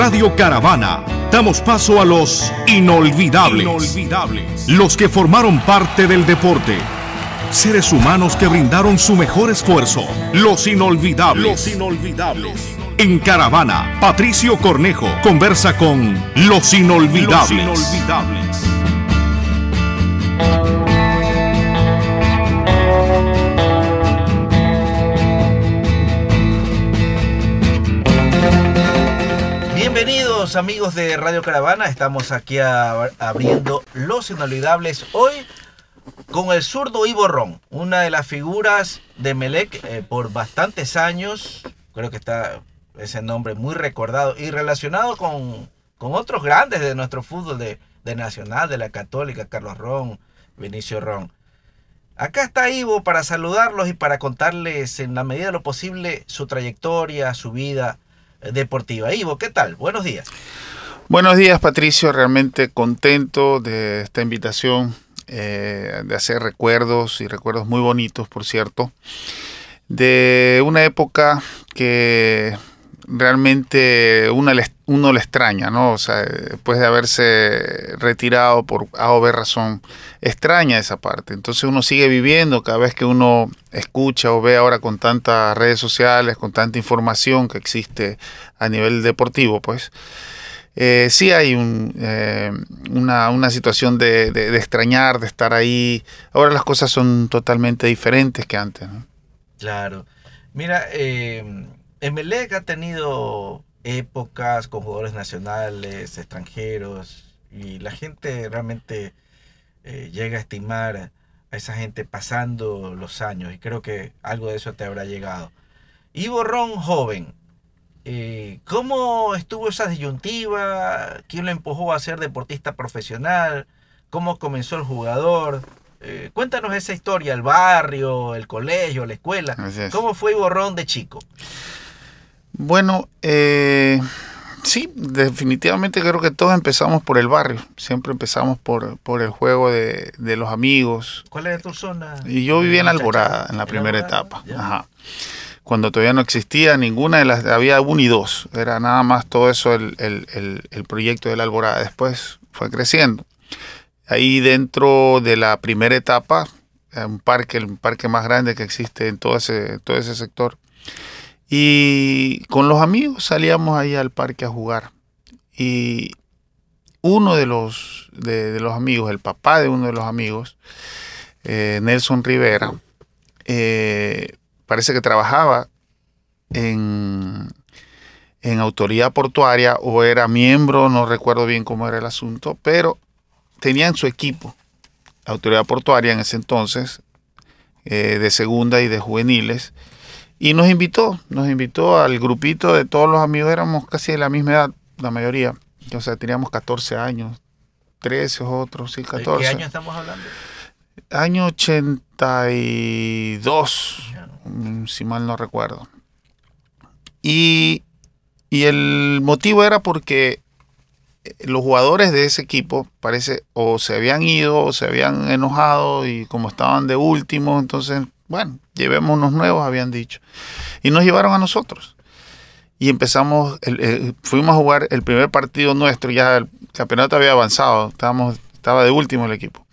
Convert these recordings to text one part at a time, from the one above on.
Radio Caravana damos paso a los inolvidables. Los que formaron parte del deporte. Seres humanos que brindaron su mejor esfuerzo. Los inolvidables. Los inolvidables. En Caravana, Patricio Cornejo conversa con Los inolvidables. Los inolvidables. Amigos de Radio Caravana, estamos aquí abriendo Los Inolvidables hoy con el zurdo Ivo Ron, una de las figuras de Melec eh, por bastantes años, creo que está ese nombre muy recordado y relacionado con, otros grandes de nuestro fútbol, de, de, Nacional, de la Católica, Carlos Ron, Vinicio Ron. Acá está Ivo para saludarlos y para contarles en la medida de lo posible su trayectoria, su vida deportiva. Ivo, ¿qué tal? Buenos días. Buenos días, Patricio. Realmente contento de esta invitación, eh, de hacer recuerdos y recuerdos muy bonitos, por cierto, de una época que realmente uno le, uno le extraña, ¿no? O sea, después de haberse retirado por A o B razón, extraña esa parte. Entonces uno sigue viviendo cada vez que uno escucha o ve ahora con tantas redes sociales, con tanta información que existe a nivel deportivo, pues. Eh, sí hay un, eh, una, situación de, de, extrañar, de estar ahí. Ahora las cosas son totalmente diferentes que antes. ¿no? Claro. Mira, eh, Emelec ha tenido épocas con jugadores nacionales, extranjeros, y la gente realmente eh, llega a estimar a esa gente pasando los años, y creo que algo de eso te habrá llegado. Ivo Ron, joven, eh, ¿cómo estuvo esa disyuntiva? ¿Quién lo empujó a ser deportista profesional? ¿Cómo comenzó el jugador? Eh, cuéntanos esa historia, el barrio, el colegio, la escuela. ¿Cómo fue Ivo Ron de chico? Bueno, eh, sí, definitivamente creo que todos empezamos por el barrio. Siempre empezamos por, por el juego de, los amigos. ¿Cuál era tu zona? Y yo vivía en Alborada, en la primera etapa. Ajá. Cuando todavía no existía ninguna de las, había uno y dos. Era nada más todo eso el, el proyecto de la Alborada. Después fue creciendo. Ahí dentro de la primera etapa, un parque, el parque más grande que existe en todo ese, todo ese sector, y con los amigos salíamos ahí al parque a jugar. Y uno de los, de, los amigos, el papá de uno de los amigos, eh, Nelson Rivera, eh, parece que trabajaba en, en autoridad portuaria o era miembro, no recuerdo bien cómo era el asunto, pero tenía en su equipo autoridad portuaria en ese entonces, eh, de segunda y de juveniles, y nos invitó, nos invitó al grupito de todos los amigos, éramos casi de la misma edad, la mayoría. O sea, teníamos 14 años, 13 otros, sí, 14. ¿De qué año estamos hablando? Año 82, mm, si mal no recuerdo. Y, y el motivo era porque eh, los jugadores de ese equipo parece o se habían ido o se habían enojado y como estaban de último, entonces bueno, llevemos unos nuevos, habían dicho. Y nos llevaron a nosotros. Y empezamos, fuimos a jugar el primer partido nuestro, ya el campeonato había avanzado, estábamos, estaba de último el equipo.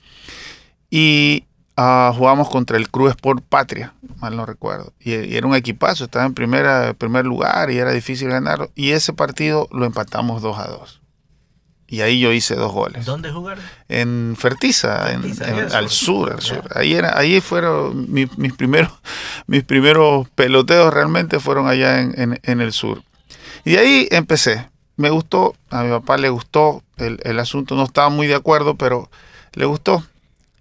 Y uh, jugamos contra el Cruz Sport Patria, mal no recuerdo. Y, era un equipazo, estaba en primera, primer lugar y era difícil ganarlo. Y ese partido lo empatamos 2 a 2. Y ahí yo hice dos goles. ¿Dónde jugaron? En Fertiza, en, al sur, al sur. Ahí era, ahí fueron mis, primeros, mis primeros peloteos realmente fueron allá en, el sur. Y de ahí empecé. Me gustó, a mi papá le gustó el, asunto, no estaba muy de acuerdo, pero le gustó.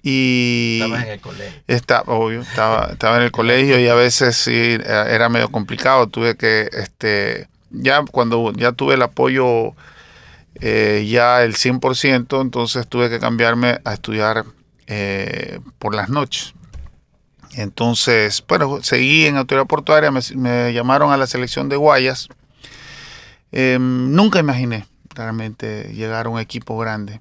Y Estabas en el colegio. Está, obvio, estaba, estaba en el colegio y a veces sí era medio complicado. Tuve que, este, ya cuando ya tuve el apoyo eh, ya el 100%, entonces tuve que cambiarme a estudiar eh, por las noches. Entonces, bueno, seguí en autoridad portuaria, me, llamaron a la selección de Guayas. Em, nunca imaginé realmente llegar a un equipo grande.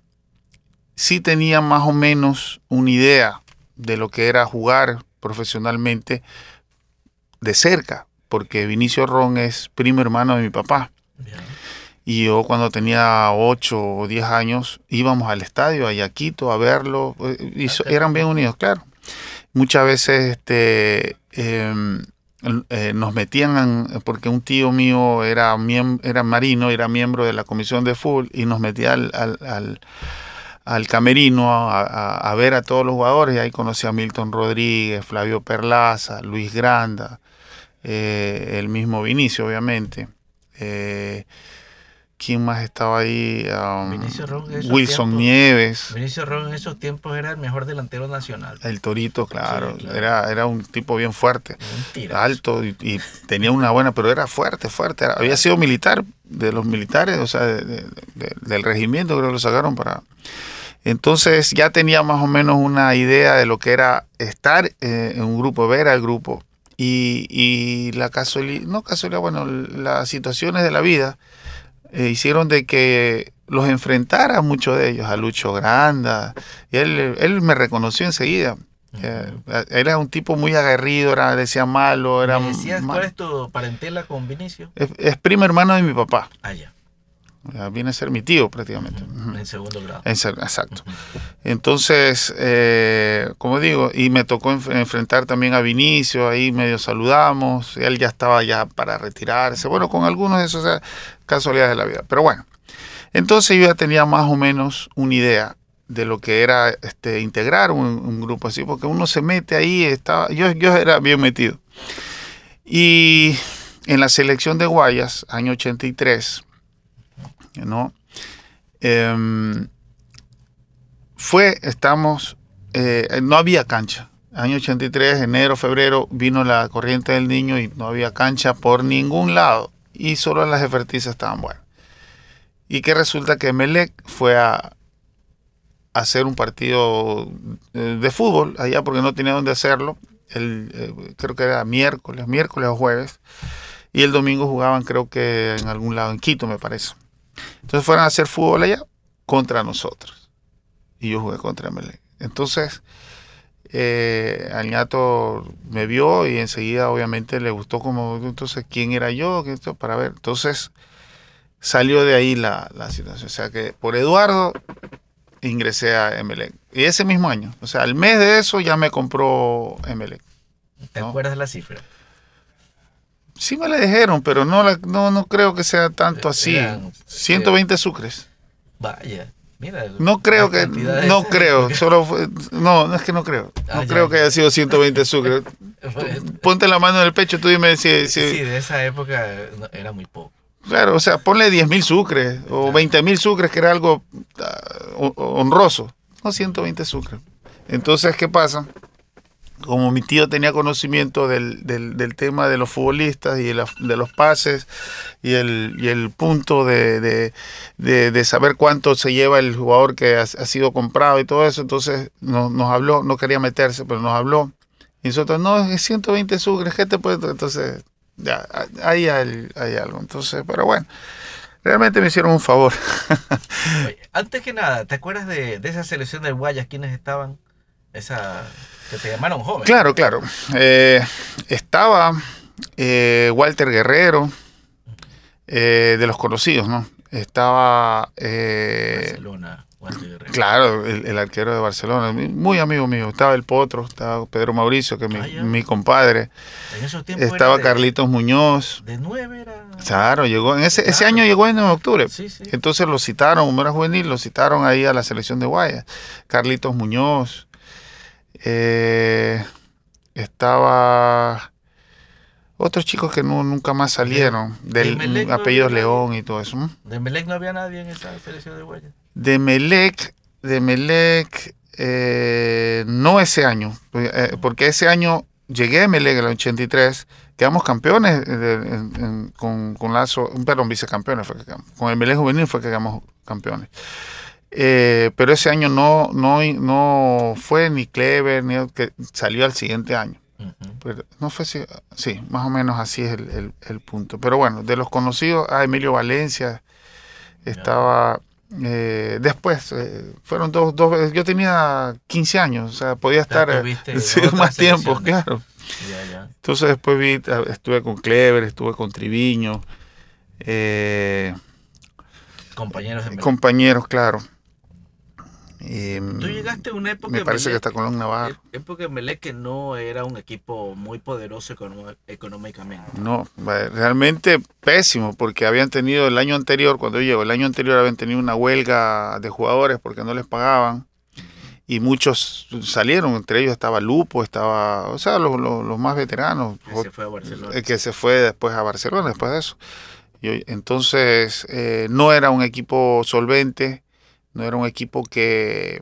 Sí tenía más o menos una idea de lo que era jugar profesionalmente de cerca, porque Vinicio Ron es primo hermano de mi papá. Y yo cuando tenía 8 o 10 años íbamos al estadio, a Yaquito, a verlo. eh, Y so- eran bien unidos, claro. Muchas veces este, em, eh, nos metían, en- porque un tío mío era, era marino, era miembro de la comisión de fútbol y nos metía al, al- al- al camerino a, a- a ver a todos los jugadores. Y ahí conocí a Milton Rodríguez, Flavio Perlaza, Luis Granda, eh, el mismo Vinicio, obviamente. Eh, ¿Quién más estaba ahí? Um, Wilson tiempos. Nieves. Vinicio Ron en esos tiempos era el mejor delantero nacional. El Torito, claro. Sí, claro. Era, era un tipo bien fuerte. Mentira. alto y, y tenía una buena, pero era fuerte, fuerte. Era- había sido militar, de los militares, o sea, de- de- de- del regimiento, creo que lo sacaron para... Entonces ya tenía más o menos una idea de lo que era estar eh, en un grupo, ver al grupo. Y, y la casualidad, no casualidad, bueno, las situaciones de la vida eh, hicieron de que los enfrentara muchos de ellos, a Lucho Granda. Y él, él me reconoció enseguida. Eh, era un tipo muy aguerrido, era, decía malo, era ¿Me decías mal- cuál es tu parentela con Vinicio? es, es primo hermano de mi papá. Ah, ya. Ya Viene a ser mi tío prácticamente. En segundo grado. Exacto. Entonces, eh, como digo, y me tocó enf- enfrentar también a Vinicio, ahí medio saludamos, él ya estaba ya para retirarse, bueno, con algunos de esas eh, casualidades de la vida. Pero bueno, entonces yo ya tenía más o menos una idea de lo que era este, integrar un, un grupo así, porque uno se mete ahí, estaba, yo, yo era bien metido. Y en la selección de Guayas, año 83, ¿no? Em, fue, estamos, eh, no había cancha. Año 83, enero, febrero, vino la corriente del niño y no había cancha por ningún lado. Y solo las efertizas estaban buenas. Y que resulta que Melec fue a, hacer un partido eh, de fútbol allá porque no tenía dónde hacerlo. Eh, creo que era miércoles, miércoles o jueves. Y el domingo jugaban creo que en algún lado, en Quito me parece. Entonces fueron a hacer fútbol allá contra nosotros. Y yo jugué contra Melec. Entonces, eh, Añato me vio y enseguida obviamente le gustó como, entonces, ¿quién era yo? Para ver. Entonces, salió de ahí la, la situación. O sea que por Eduardo ingresé a Emelec. Y ese mismo año, o sea, al mes de eso ya me compró Emelec. ¿Te acuerdas de la cifra? Sí me la dijeron, pero no, la, no, no creo que sea tanto así. Eran, 120 sucres. Vaya, mira. No creo que, no creo, solo fue, no, no es que no creo, Ah, no ya, creo ya. que haya sido 120 sucres. Ponte la mano en el pecho, tú dime si, si- Sí, de esa época era muy poco. claro, o sea, ponle 10 mil sucres o 20 mil sucres, que era algo ah, ho- honroso, no 120 sucres. Entonces, ¿qué pasa? Como mi tío tenía conocimiento del, del- del tema de los futbolistas y de, los pases y el, y el punto de, de- de- saber cuánto se lleva el jugador que ha, sido comprado y todo eso, entonces nos, nos habló, no quería meterse, pero nos habló. Y nosotros, no, es 120 sucres, ¿qué te puede? Entonces, ya, ahí hay, hay algo. Entonces, pero bueno, realmente me hicieron un favor. Antes que nada, ¿te acuerdas de, de esa selección de Guayas? ¿Quiénes estaban? Esa que te llamaron joven. Claro, claro. Eh, estaba eh, Walter Guerrero, eh, de los conocidos, ¿no? Estaba, Barcelona, Walter Guerrero. claro, el, el arquero de Barcelona, muy amigo mío. Estaba el Potro, estaba Pedro Mauricio, que es mi, Ah, mi compadre. En esos tiempos Estaba de- Carlitos Muñoz. De nueve era. Claro, llegó, en ese, ese año llegó en octubre. Sí, sí. Entonces lo citaron, como era juvenil, lo citaron ahí a la selección de Guayas. Carlitos Muñoz. Eh, estaba otros chicos que no, nunca más salieron, del no apellido León y todo eso. De Melec no había nadie en esa selección de Guayas. De Melec, de Melec, eh, no ese año, eh, porque ese año llegué a Melec en el 83, quedamos campeones eh, de- en- en- con, con Lazo, perdón, vicecampeones, fue que quedamos. con el Melec Juvenil fue que quedamos campeones. Eh, pero ese año no, no, no fue ni Clever, ni que salió al siguiente año. Pero no fue así, sí, más o menos así es el, el- el punto. Pero bueno, de los conocidos, a Emilio Valencia estaba eh, después, eh, fueron dos, dos veces, yo tenía 15 años, o sea, podía estar eh, sí, más tiempo, claro. Ya, ya. Entonces después vi, estuve con Clever, estuve con Triviño, eh, Compañeros de Compañeros, claro. Tú llegaste a una época. Me parece que está con Navarro. Época de Melec que no era un equipo muy poderoso económicamente. No, realmente pésimo, porque habían tenido el año anterior, cuando yo llego, el año anterior habían tenido una huelga de jugadores porque no les pagaban. Y muchos salieron, entre ellos estaba Lupo, estaba, o sea, los, los, más veteranos. Que se fue a Barcelona. Que se fue después a Barcelona, después de eso. entonces, eh, no era un equipo solvente no era un equipo que,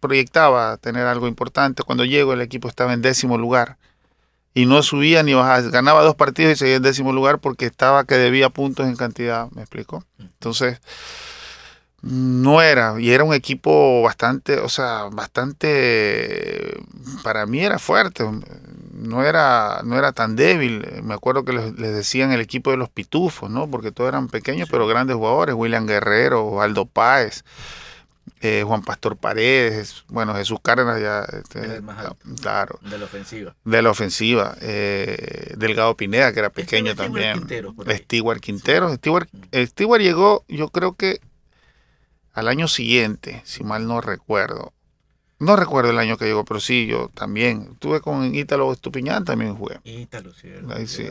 proyectaba tener algo importante. Cuando llego el equipo estaba en décimo lugar y no subía ni bajaba, ganaba dos partidos y seguía en décimo lugar porque estaba que debía puntos en cantidad, ¿me explico? Entonces, no era, y era un equipo bastante, o sea, bastante, para mí era fuerte, no era, no era tan débil. Me acuerdo que les, decían el equipo de los pitufos, ¿no? Porque todos eran pequeños pero grandes jugadores. William Guerrero, Aldo Páez, eh, Juan Pastor Paredes, bueno, Jesús Cárdenas ya... Este, claro. De la ofensiva. De la ofensiva. Eh, Delgado Pineda, que era pequeño también. Quintero, Stewart Quintero. Stewart, Stewart llegó, yo creo que al año siguiente, si mal no recuerdo. No recuerdo el año que llegó, pero sí, yo también. Estuve con Ítalo Estupiñán, también jugué. Ítalo, sí. Ahí sí,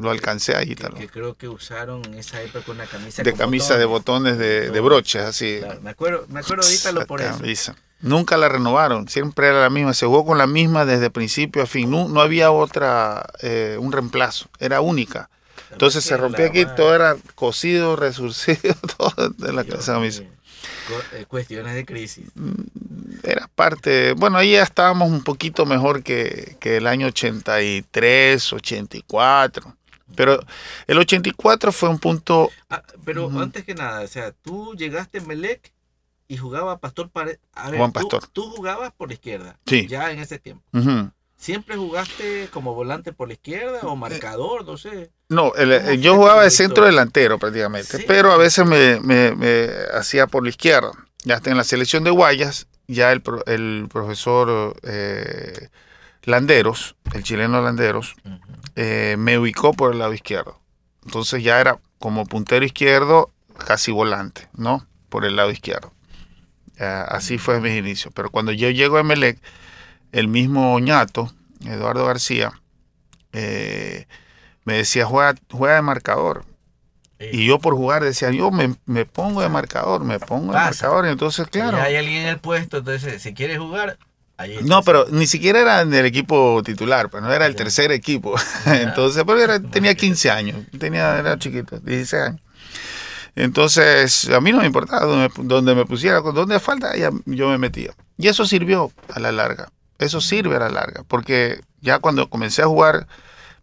lo alcancé a Ítalo. Que, creo que usaron en esa época una camisa De camisa de botones de, de broches, así. me, acuerdo, me acuerdo de Ítalo por eso. Nunca la renovaron, siempre era la misma. Se jugó con la misma desde principio a fin. No, no había otra, eh, un reemplazo, era única. Entonces se rompía aquí, todo era cosido, resurcido, todo de la camisa. Eh, cuestiones de crisis. Mm, era parte, bueno, ahí ya estábamos un poquito mejor que, el año 83, 84. Pero el 84 fue un punto... Ah, pero antes que nada, o sea, tú llegaste en Melec y jugaba Pastor Paredes. Juan Pastor. Tú, jugabas por la izquierda. Sí. Ya en ese tiempo. ¿Siempre jugaste como volante por la izquierda o marcador? No sé. No, eh, yo jugaba de centro delantero prácticamente, pero a veces me, hacía por la izquierda. Ya está en la selección de Guayas, ya el, el profesor eh, Landeros, el chileno Landeros, eh, me ubicó por el lado izquierdo. Entonces ya era como puntero izquierdo, casi volante, ¿no? Por el lado izquierdo. así fue mis inicios. Pero cuando yo llego a Melec, el mismo ñato, Eduardo García, eh, me decía, juega, juega de marcador. Y yo por jugar decía, yo me, pongo de marcador, me pongo de marcador. Entonces, claro. hay alguien en el puesto, entonces, si quieres jugar, No, pero ni siquiera era en el equipo titular, pues no era el tercer equipo. entonces, pero tenía 15 años, tenía, era chiquito, 16 años. Entonces, a mí no me importaba donde, me pusiera, donde falta, yo me metía. Y eso sirvió a la larga. Eso sirve a la larga, porque ya cuando comencé a jugar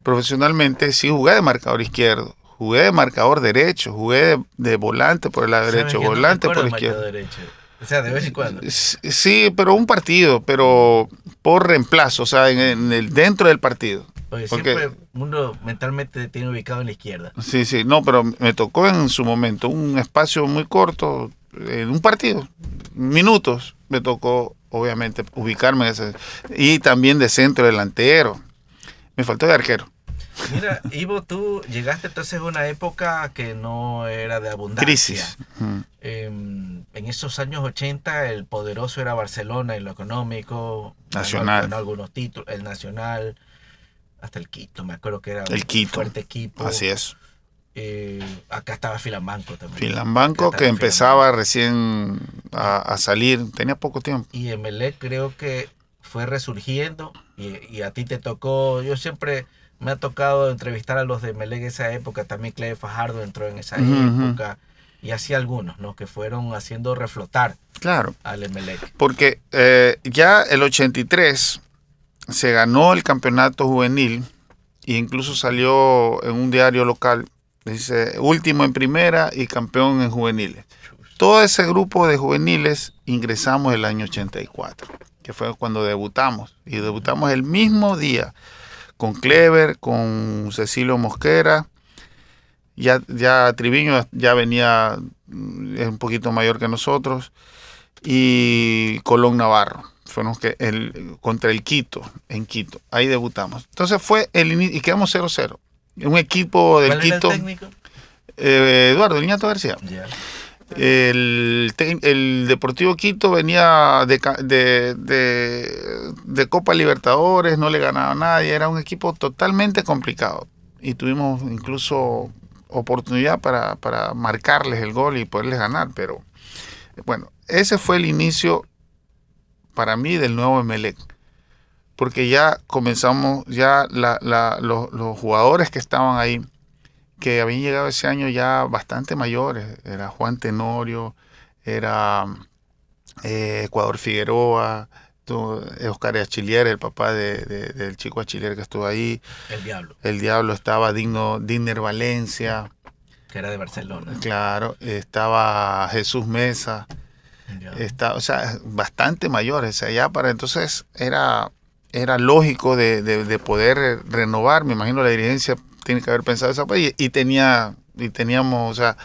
profesionalmente, sí jugué de marcador izquierdo, jugué de marcador derecho, jugué de, volante por el lado derecho, volante por la izquierda. O sea, de vez en cuando. Sí, pero un partido, pero por reemplazo, o sea, en, el dentro del partido. Porque siempre uno mentalmente tiene ubicado en la izquierda. Sí, sí, no, pero me tocó en su momento un espacio muy corto, en un partido, minutos, me tocó obviamente, ubicarme en ese. Y también de centro delantero. Me faltó de arquero. Mira, Ivo, tú llegaste entonces a una época que no era de abundancia. Crisis. Em, en esos años 80 el poderoso era Barcelona en lo económico. Nacional. Ganó, algunos títulos, el Nacional, hasta el Quito, me acuerdo que era el un fuerte equipo. Así es. Eh, acá estaba Filambanco también. Filambanco que empezaba recién a, salir, tenía poco tiempo. Y Emelec creo que fue resurgiendo y, a ti te tocó, yo siempre me ha tocado entrevistar a los de Emelec de esa época, también Clay Fajardo entró en esa época y así algunos, ¿no? Que fueron haciendo reflotar claro. al Emelec. Porque eh, ya el 83 se ganó el campeonato juvenil e incluso salió en un diario local Dice, último en primera y campeón en juveniles. Todo ese grupo de juveniles ingresamos el año 84, que fue cuando debutamos. Y debutamos el mismo día con Clever, con Cecilio Mosquera. Ya, ya Triviño ya venía, es un poquito mayor que nosotros. Y Colón Navarro. Fueron que el, contra el Quito, en Quito. Ahí debutamos. Entonces fue el inicio, y quedamos 0-0 un equipo del ¿Cuál Quito. Era el técnico? Eh, Eduardo Niñato García. El, el Deportivo Quito venía de, de, de, Copa Libertadores, no le ganaba a nadie, era un equipo totalmente complicado. Y tuvimos incluso oportunidad para, para marcarles el gol y poderles ganar, pero bueno, ese fue el inicio para mí del nuevo Emelec. Porque ya comenzamos, ya los, jugadores que estaban ahí, que habían llegado ese año ya bastante mayores, era Juan Tenorio, era eh, Ecuador Figueroa, Oscar Achillier, el papá del chico Achillier que estuvo ahí. El Diablo. El Diablo estaba Digno, Digner Valencia. Que era de Barcelona. Claro, estaba Jesús Mesa. Está, o sea, bastante mayores. allá para entonces era, era lógico de, poder renovar. Me imagino la dirigencia tiene que haber pensado esa y, y tenía y teníamos, o sea,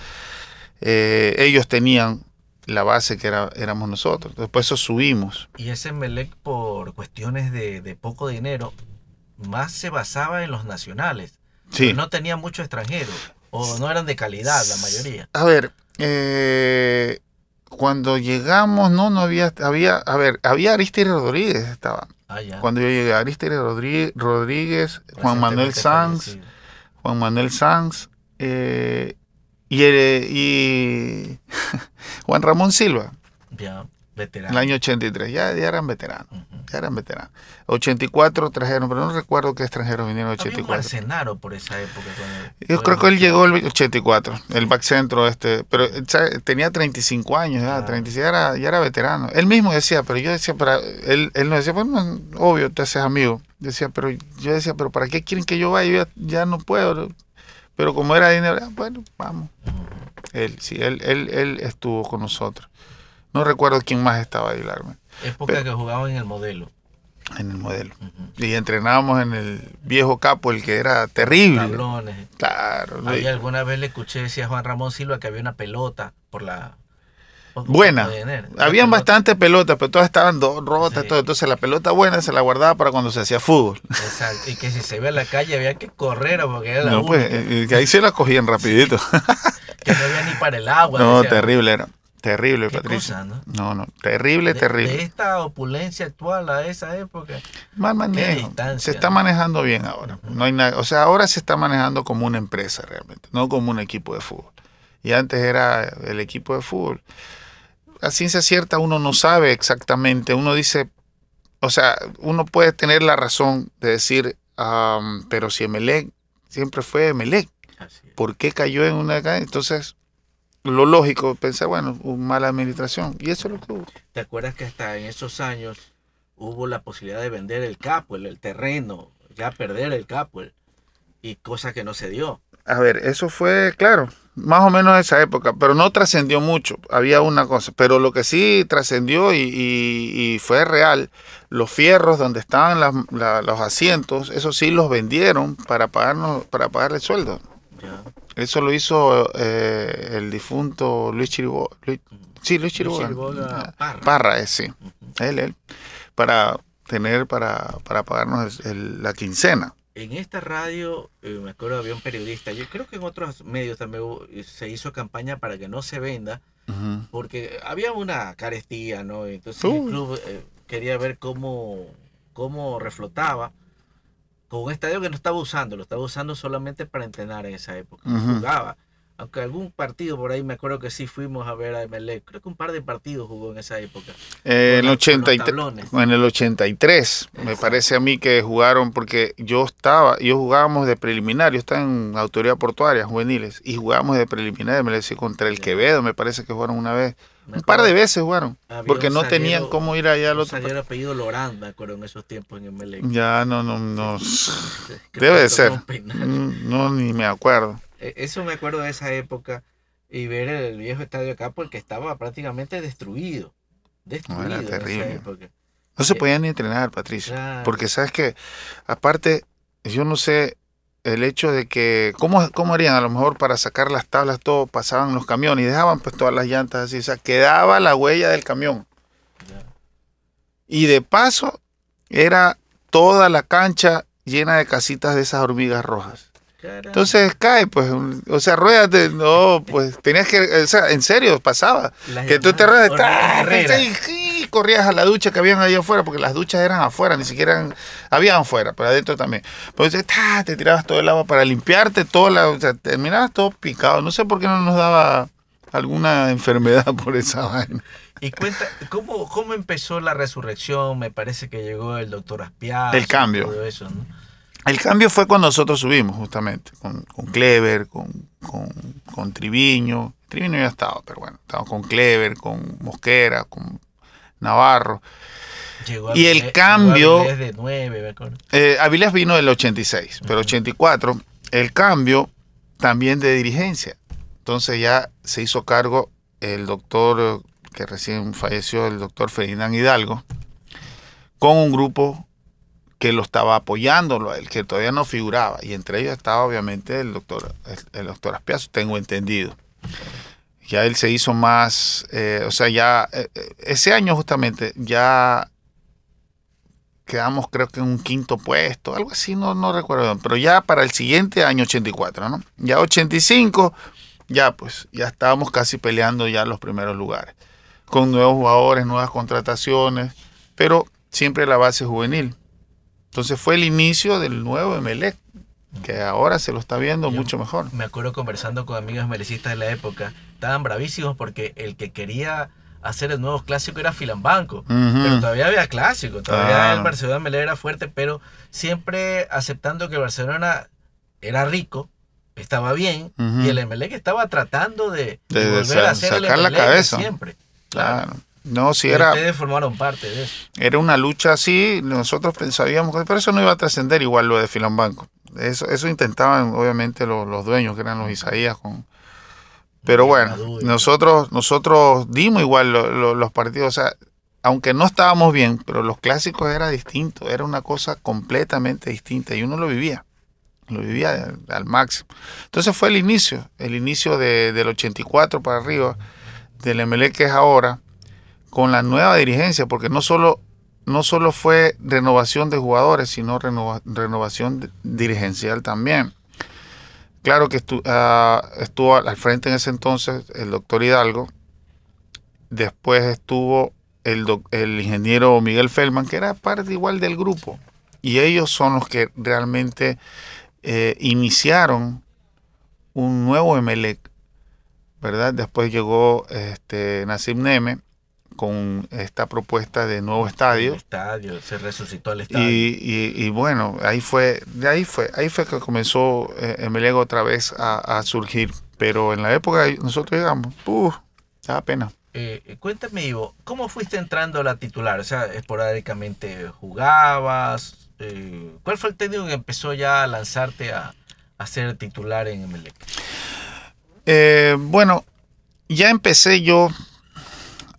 eh, ellos tenían la base que era, éramos nosotros. Después eso subimos. Y ese Melec por cuestiones de, poco dinero más se basaba en los nacionales. Sí. No tenía mucho extranjero o no eran de calidad la mayoría. A ver, eh, cuando llegamos, no, no había, había, a ver, había Aristide Rodríguez, estaba. Ah, cuando yo llegué, Aristide Rodríguez, Rodríguez Juan Manuel Sanz, Juan Manuel Sanz, eh, y, y Juan Ramón Silva. Ya. Veterano. El año 83, ya, ya eran veteranos. Ya eran veteranos. 84 trajeron, pero no recuerdo qué extranjeros vinieron en 84. Había un por esa época. Yo creo que él llegó el 84, el back centro este, pero tenía 35 años, ya, 36, ya era, ya era veterano. Él mismo decía, pero yo decía, para, él, él nos decía, bueno, obvio, te haces amigo. Decía, pero yo decía, pero ¿para qué quieren que yo vaya? Yo ya, no puedo. Pero como era dinero, ah, bueno, vamos. Él, sí, él, él, él estuvo con nosotros. No recuerdo quién más estaba ahí, Larmen. Época que jugaba en el modelo. En el modelo. Y entrenábamos en el viejo capo, el que era terrible. Tablones. Claro. Ahí alguna vez le escuché, decía Juan Ramón Silva, que había una pelota por la... buena. Habían bastante pelotas, pero todas estaban rotas. Todo. Entonces la pelota buena se la guardaba para cuando se hacía fútbol. Exacto. Y que si se ve en la calle había que correr porque era la No, pues, eh, que ahí se la cogían rapidito. que no había ni para el agua. No, terrible era. Terrible, Patricia. ¿no? ¿no? terrible, terrible. De esta opulencia actual a esa época. Mal manejo. Se está manejando bien ahora. No hay nada, o sea, ahora se está manejando como una empresa realmente, no como un equipo de fútbol. Y antes era el equipo de fútbol. A ciencia cierta uno no sabe exactamente, uno dice, o sea, uno puede tener la razón de decir, pero si Emelec siempre fue Emelec, ¿por qué cayó en una... Entonces, lo lógico, pensé, bueno, mala administración. Y eso es lo que hubo. ¿Te acuerdas que hasta en esos años hubo la posibilidad de vender el capo, el, terreno, ya perder el capo, y cosa que no se dio? A ver, eso fue, claro, más o menos esa época, pero no trascendió mucho. Había una cosa, pero lo que sí trascendió y, fue real, los fierros donde estaban los asientos, eso sí los vendieron para pagarnos, para pagarle sueldo. Ya. Eso lo hizo eh, el difunto Luis Chiriboga. sí, Luis Chiriboga. Parra. Parra es, sí. Él, él. Para tener, para, para pagarnos la quincena. En esta radio, eh, me acuerdo, había un periodista, yo creo que en otros medios también se hizo campaña para que no se venda, porque había una carestía, ¿no? Entonces el club eh, quería ver cómo, cómo reflotaba con un estadio que no estaba usando, lo estaba usando solamente para entrenar en esa época. Jugaba. Aunque algún partido por ahí me acuerdo que sí fuimos a ver a MLE. Creo que un par de partidos jugó en esa época. en, el 83, en el 83, me parece a mí que jugaron porque yo estaba, yo jugábamos de preliminar, yo estaba en autoridad portuaria, juveniles, y jugábamos de preliminar, me contra el Quevedo, me parece que jugaron una vez. Un par de veces jugaron, porque no tenían cómo ir allá al otro. el apellido Lorán, me acuerdo, en esos tiempos en el Ya, no, no, no. Debe de ser. Mm, no, ni me acuerdo. E, eso me acuerdo de esa época y ver el viejo estadio acá porque estaba prácticamente destruido. Destruido. No, era terrible. No se eh, podía ni entrenar, Patricia. Porque sabes que, aparte, yo no sé, el hecho de que, ¿cómo, ¿cómo harían? A lo mejor para sacar las tablas, todo, pasaban los camiones y dejaban pues todas las llantas así, o sea, quedaba la huella del camión. Y de paso, era toda la cancha llena de casitas de esas hormigas rojas. Entonces cae, pues, o sea, ruédate, no, pues tenías que, o sea, en serio, pasaba. que tú te ruedas, y corrías a la ducha que habían ahí afuera, porque las duchas eran afuera, ni siquiera eran, habían afuera, pero adentro también. Pues te tirabas todo el agua para limpiarte, todo la, o sea, terminabas todo picado. No sé por qué no nos daba alguna enfermedad por esa vaina. Y cuenta, ¿cómo, ¿cómo empezó la resurrección? Me parece que llegó el doctor Aspiar. El cambio. El cambio fue cuando nosotros subimos, justamente, con, con Clever, con, con, con, Triviño. Triviño ya estaba, pero bueno, estábamos con Clever, con Mosquera, con Navarro. Llegó y el cambio. Avilés de 9, eh, Avilés vino del 86, pero 84, el cambio también de dirigencia. Entonces ya se hizo cargo el doctor que recién falleció, el doctor Ferdinand Hidalgo, con un grupo que lo estaba apoyando, el que todavía no figuraba, y entre ellos estaba obviamente el doctor, el, doctor Aspiazo, tengo entendido. Ya él se hizo más, eh, o sea, ya eh, eh, ese año justamente ya quedamos creo que en un quinto puesto, algo así, no, no recuerdo, pero ya para el siguiente año 84, ¿no? Ya 85, ya pues, ya estábamos casi peleando ya los primeros lugares con nuevos jugadores, nuevas contrataciones, pero siempre la base juvenil. Entonces fue el inicio del nuevo Emelec, que ahora se lo está viendo mucho mejor. Me acuerdo conversando con amigos melecistas de la época, estaban bravísimos porque el que quería hacer el nuevo clásico era Filambanco, pero todavía había clásico, todavía el Barcelona Melec era fuerte, pero siempre aceptando que el Barcelona era rico, estaba bien, y el Emelec estaba tratando de, volver a hacer el la cabeza. siempre. Claro. No, si era. Ustedes formaron parte de eso. Era una lucha así, nosotros pensábamos que pero eso no iba a trascender igual lo de Filambanco. Eso, eso intentaban, obviamente, los, dueños, que eran los Isaías. con Pero bueno, nosotros, nosotros dimos igual los partidos. O sea, aunque no estábamos bien, pero los clásicos era distinto, era una cosa completamente distinta y uno lo vivía. Lo vivía al máximo. Entonces fue el inicio, el inicio de, del 84 para arriba del MLE que es ahora, con la nueva dirigencia, porque no solo, no solo fue renovación de jugadores, sino renovación dirigencial también. Claro que ah, estuvo al frente en ese entonces el doctor Hidalgo, después estuvo el, ingeniero Miguel Feldman, que era parte igual del grupo, y ellos son los que realmente eh, iniciaron un nuevo Emelec ¿verdad? Después llegó este, Neme con esta propuesta de nuevo estadio. estadio, se resucitó el estadio. Y, bueno, ahí fue, de ahí fue, ahí fue que comenzó eh, Melego otra vez a, surgir. Pero en la época nosotros llegamos, ¡puf! da pena. Eh, cuéntame, Ivo, ¿cómo fuiste entrando a la titular? O sea, esporádicamente jugabas. Eh, ¿Cuál fue el técnico que empezó ya a lanzarte a, a ser titular en Emelec? Eh, bueno, ya empecé yo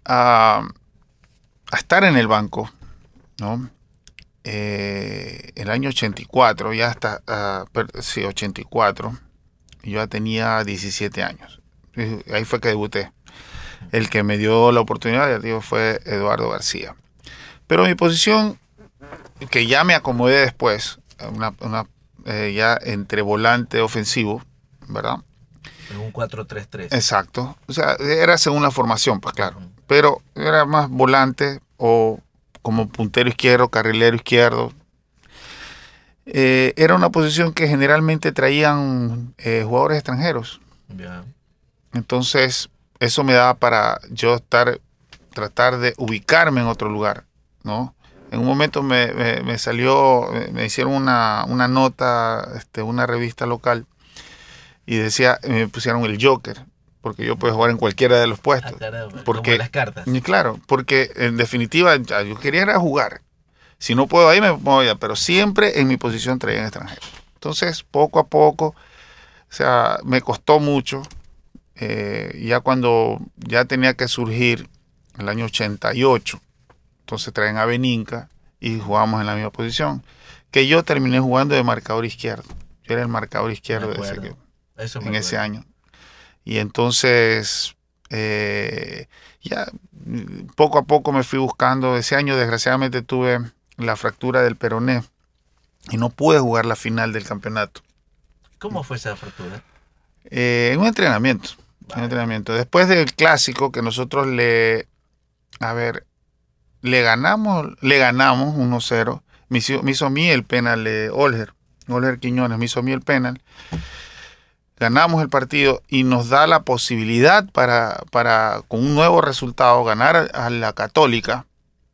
a, estar en el banco, ¿no? Eh, el año 84, ya hasta, uh, sí, 84, yo ya tenía 17 años. Ahí fue que debuté. El que me dio la oportunidad, ya digo, fue Eduardo García. Pero mi posición, que ya me acomodé después, una, eh, ya entre volante ofensivo, ¿verdad? En un 4-3-3. Exacto. O sea, era según la formación, pues claro. Pero era más volante o como puntero izquierdo, carrilero izquierdo. Eh, era una posición que generalmente traían eh, jugadores extranjeros. Entonces, eso me daba para yo estar, tratar de ubicarme en otro lugar, ¿no? En un momento me, salió, me hicieron una, una nota, este, una revista local, y decía, me pusieron el Joker, porque yo puedo jugar en cualquiera de los puestos. Ah, porque, las cartas. Y claro, porque en definitiva yo quería ir a jugar. Si no puedo ahí, me voy a, pero siempre en mi posición traía en extranjero. Entonces, poco a poco, o sea, me costó mucho. Eh, ya cuando ya tenía que surgir el año 88, entonces traen a Beninca y jugamos en la misma posición. Que yo terminé jugando de marcador izquierdo. Yo era el marcador izquierdo de ese equipo en ese año. Y entonces, eh, ya poco a poco me fui buscando. Ese año, desgraciadamente, tuve la fractura del peroné y no pude jugar la final del campeonato. ¿Cómo fue esa fractura? Eh, en un entrenamiento. En un entrenamiento. Después del clásico que nosotros le. A ver. Le ganamos, le ganamos 1-0. Me hizo, me hizo a mí el penal de Olger. Olger Quiñones me hizo a mí el penal. Ganamos el partido y nos da la posibilidad para, para con un nuevo resultado, ganar a la Católica,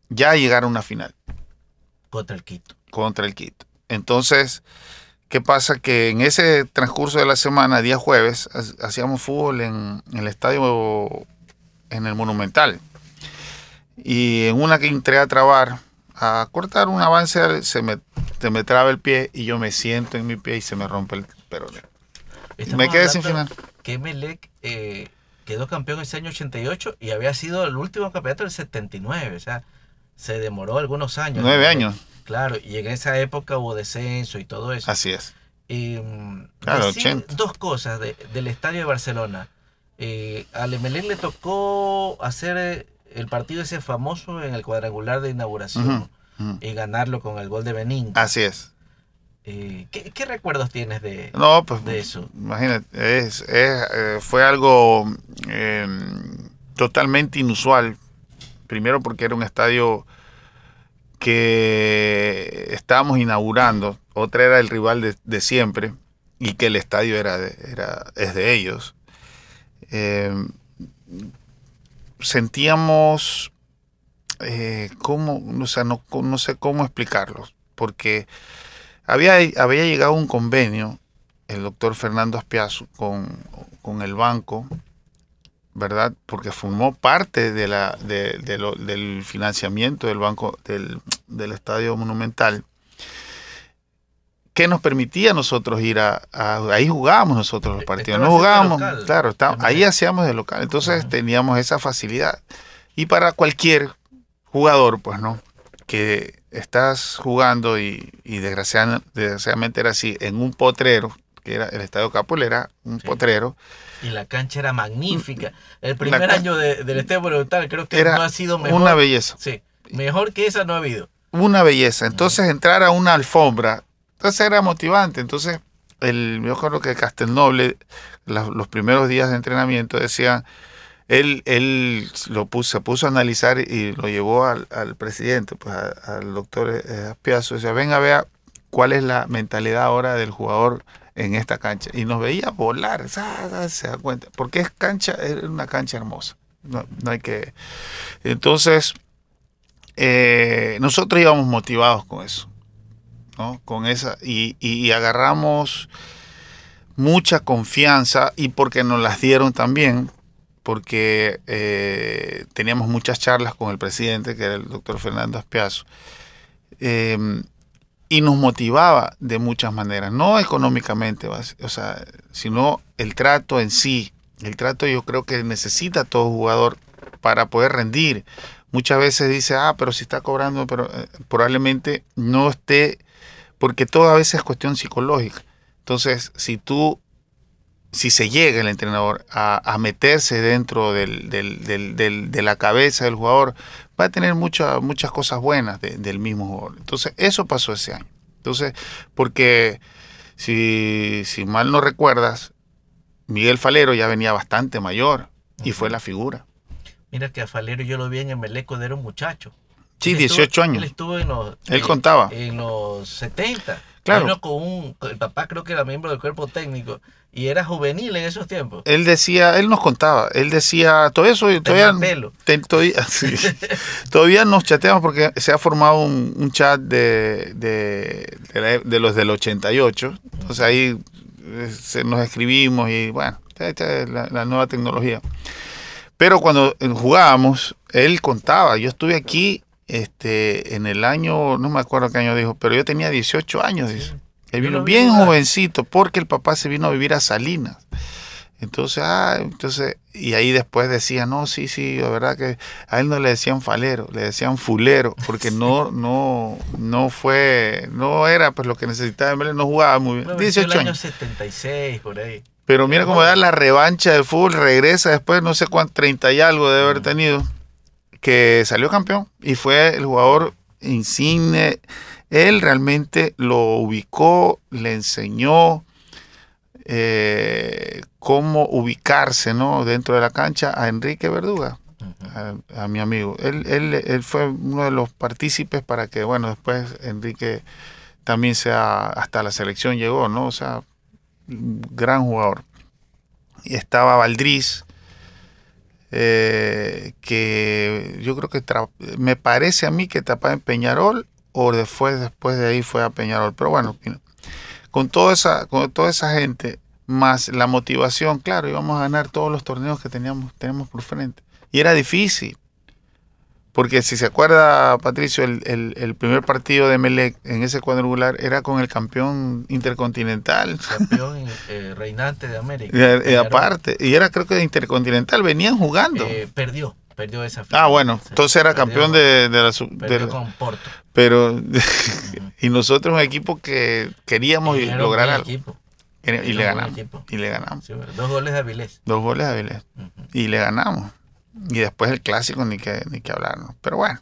ya llegar a una final. Contra el Quito. Contra el Quito. Entonces, ¿qué pasa? Que en ese transcurso de la semana, día jueves, ha- hacíamos fútbol en, en el estadio, en el Monumental. Y en una que entré a trabar, a cortar un avance, se me, se me traba el pie y yo me siento en mi pie y se me rompe el peroné. Estamos Me quedé sin final. Que Emelec eh, quedó campeón ese año 88 y había sido el último campeonato del 79. O sea, se demoró algunos años. Nueve ¿no? años. Claro, y en esa época hubo descenso y todo eso. Así es. Mm, Claro, decir 80. dos cosas de- del estadio de Barcelona. Eh, al Emelec le tocó hacer eh, el partido ese famoso en el cuadrangular de inauguración y ganarlo con el gol de Benín. Así es. Eh, ¿qué, qué recuerdos tienes de, No, pues de eso? imagínate, es, es, eh, fue algo eh, totalmente inusual. Primero porque era un estadio que estábamos inaugurando, otra era el rival de, de siempre y que el estadio era, es de ellos. Eh, sentíamos eh, cómo, o sea, no, no sé cómo explicarlo, porque había, había llegado un convenio, el doctor Fernando Aspiazu, con, con el banco, ¿verdad? Porque formó parte de la, de- de lo- del financiamiento del banco del, del Estadio Monumental, que nos permitía a nosotros ir a, a- ahí jugábamos nosotros los partidos, no jugábamos, local, claro, ahí hacíamos de local, entonces teníamos esa facilidad. Y para cualquier jugador, pues no, que estás jugando y, y desgraciada- desgraciadamente era así, en un potrero, que era el Estadio Capul, era un Sí. potrero, Y la cancha era magnífica. El primer año de- del Estadio Monumental creo que no ha sido mejor. una belleza, Sí, mejor que esa no ha habido. una belleza. Entonces entrar a una alfombra, entonces era motivante. Entonces, el, yo creo que Castelnoble, la- los primeros días de entrenamiento decían, él, él lo puso, se puso a analizar y lo llevó al, al presidente, pues al doctor eh, Aspiazu, decía, venga, vea cuál es la mentalidad ahora del jugador en esta cancha. Y nos veía volar, se da cuenta, porque es cancha, es una cancha hermosa. No, hay que... Entonces, eh, nosotros íbamos motivados con eso, ¿no? Con esa, y- y agarramos mucha confianza y porque nos las dieron también, porque eh, teníamos muchas charlas con el presidente, que era el doctor Fernando Aspiazo, eh, y nos motivaba de muchas maneras, no económicamente, o sea, sino el trato en sí. El trato yo creo que necesita todo jugador para poder rendir. Muchas veces dice, ah, pero si está cobrando, pero eh, probablemente no esté, porque todo a veces es cuestión psicológica. Entonces, si tú, si se llega el entrenador a, a meterse dentro del, del- del- de la cabeza del jugador, va a tener muchas muchas cosas buenas de- del mismo jugador. Entonces, eso pasó ese año. Entonces, porque si, si mal no recuerdas, Miguel Falero ya venía bastante mayor y fue la figura. Mira que a Falero yo lo vi en Emelec cuando era un muchacho. Sí, Él estuvo- 18 Él años. estuvo en los, Él eh, contaba. en los 70. Claro. Con un, el papá creo que era miembro del cuerpo técnico y era juvenil en esos tiempos. Él decía, él nos contaba, él decía, todo eso, todavía, pelo. te- todavía, sí, todavía nos chateamos porque se ha formado un, un chat de, de, de la- de los del 88, entonces ahí eh, se- nos escribimos y bueno, esta- es la, la nueva tecnología. Pero cuando eh, jugábamos, él contaba, yo estuve aquí este, en el año, no me acuerdo qué año dijo, pero yo tenía 18 años, dice. Él vino bien jovencito porque el papá se vino a vivir a Salinas. Entonces, ah, entonces, y ahí después decía, no, sí, sí, la verdad que a él no le decían falero, le decían fulero, porque no, no, no fue, no era pues lo que necesitaba, no jugaba muy bien. Venció 18 el año años. 76, por ahí. Pero mira cómo da la revancha del fútbol, regresa después, no sé cuánto, 30 y algo de haber tenido, que salió campeón y fue el jugador insigne. Él realmente lo ubicó, le enseñó eh, cómo ubicarse ¿no? dentro de la cancha a Enrique Verduga, a, mi amigo. Él, él, él, fue uno de los partícipes para que, bueno, después Enrique también sea, hasta la selección llegó, ¿no? O sea, gran jugador. Y estaba Valdriz, eh, que yo creo que me parece a mí que tapaba en Peñarol o después, después de ahí fue a Peñarol. Pero bueno, con toda esa, con toda esa gente, más la motivación, claro, íbamos a ganar todos los torneos que teníamos, tenemos por frente. Y era difícil. Porque si se acuerda, Patricio, el, primer partido de Melec en ese cuadrangular era con el campeón intercontinental. Campeón eh, reinante de América. Y, aparte, y era creo que intercontinental, venían jugando. Eh, perdió, perdió esa final. Ah, bueno, entonces era campeón de, la... Perdió con Porto. Pero, y nosotros un equipo que queríamos lograr algo. Y, le ganamos, y le ganamos. dos goles de Avilés. Dos goles de Avilés. Y le ganamos. Y después el clásico, ni que, ni que hablar, ¿no? Pero bueno,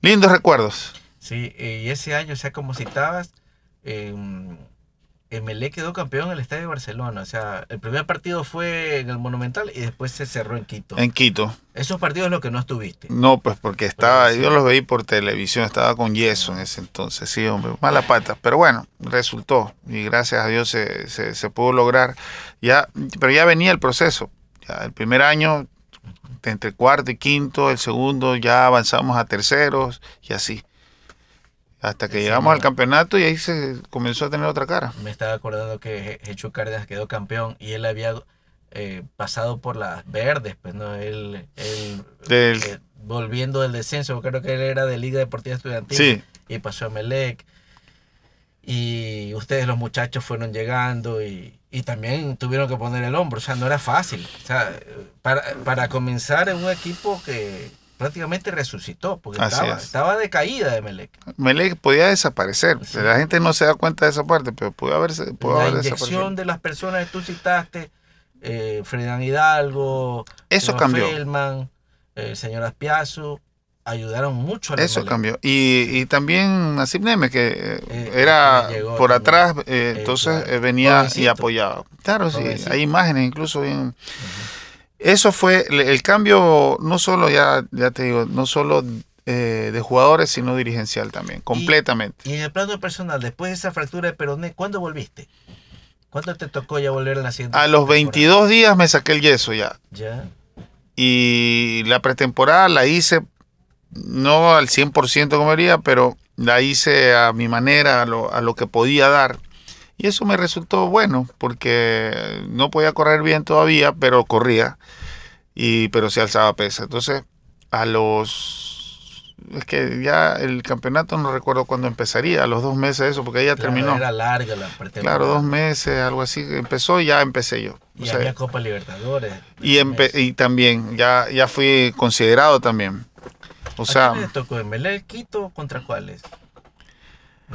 lindos recuerdos. Sí, y ese año, o sea, como citabas, eh, Emelé quedó campeón en el Estadio de Barcelona. O sea, el primer partido fue en el Monumental y después se cerró en Quito. En Quito. Esos partidos es lo que no estuviste. No, pues porque estaba, yo los veí por televisión, estaba con yeso en ese entonces, sí, hombre, mala pata. Pero bueno, resultó y gracias a Dios se, se, se pudo lograr. Ya, pero ya venía el proceso. Ya el primer año entre cuarto y quinto, el segundo ya avanzamos a terceros y así. Hasta que llegamos al campeonato y ahí se comenzó a tener otra cara. Me estaba acordando que Hecho Cárdenas quedó campeón y él había eh, pasado por las verdes, pues no, él, eh, volviendo del descenso, creo que él era de Liga Deportiva Estudiantil y pasó a Melec. Y ustedes los muchachos fueron llegando y, y también tuvieron que poner el hombro, o sea, no era fácil. O sea, para, para comenzar en un equipo que prácticamente resucitó, porque estaba, estaba, de caída de Melec. Melec podía desaparecer, la gente no se da cuenta de esa parte, pero pudo haberse pudo La inyección de las personas que tú citaste, eh, Fredan Hidalgo, eso cambió. Feldman, el señor Aspiazo, ayudaron mucho a Eso cambió. Y, y también Nasib Neme, que eh, eh, era por atrás, eh, entonces venía y apoyaba. Claro, sí, hay imágenes incluso bien. Eso fue el, cambio, no solo, ya, ya te digo, no solo de jugadores, sino dirigencial también, completamente. Y, en el plano personal, después de esa fractura de peroné, ¿cuándo volviste? ¿Cuándo te tocó ya volver a la siguiente? A los 22 días me saqué el yeso ya. Ya. Y la pretemporada la hice no al 100% como haría, pero la hice a mi manera, a lo, a lo, que podía dar. Y eso me resultó bueno, porque no podía correr bien todavía, pero corría, y, pero se alzaba pesa. Entonces, a los... Es que ya el campeonato no recuerdo cuándo empezaría, a los dos meses eso, porque ya terminó. Era larga la Claro, dos meses, algo así. Empezó y ya empecé yo. Y había Copa Libertadores. Y, y también, ya, ya fui considerado también. O sea, le tocó en Melé, Quito contra cuáles?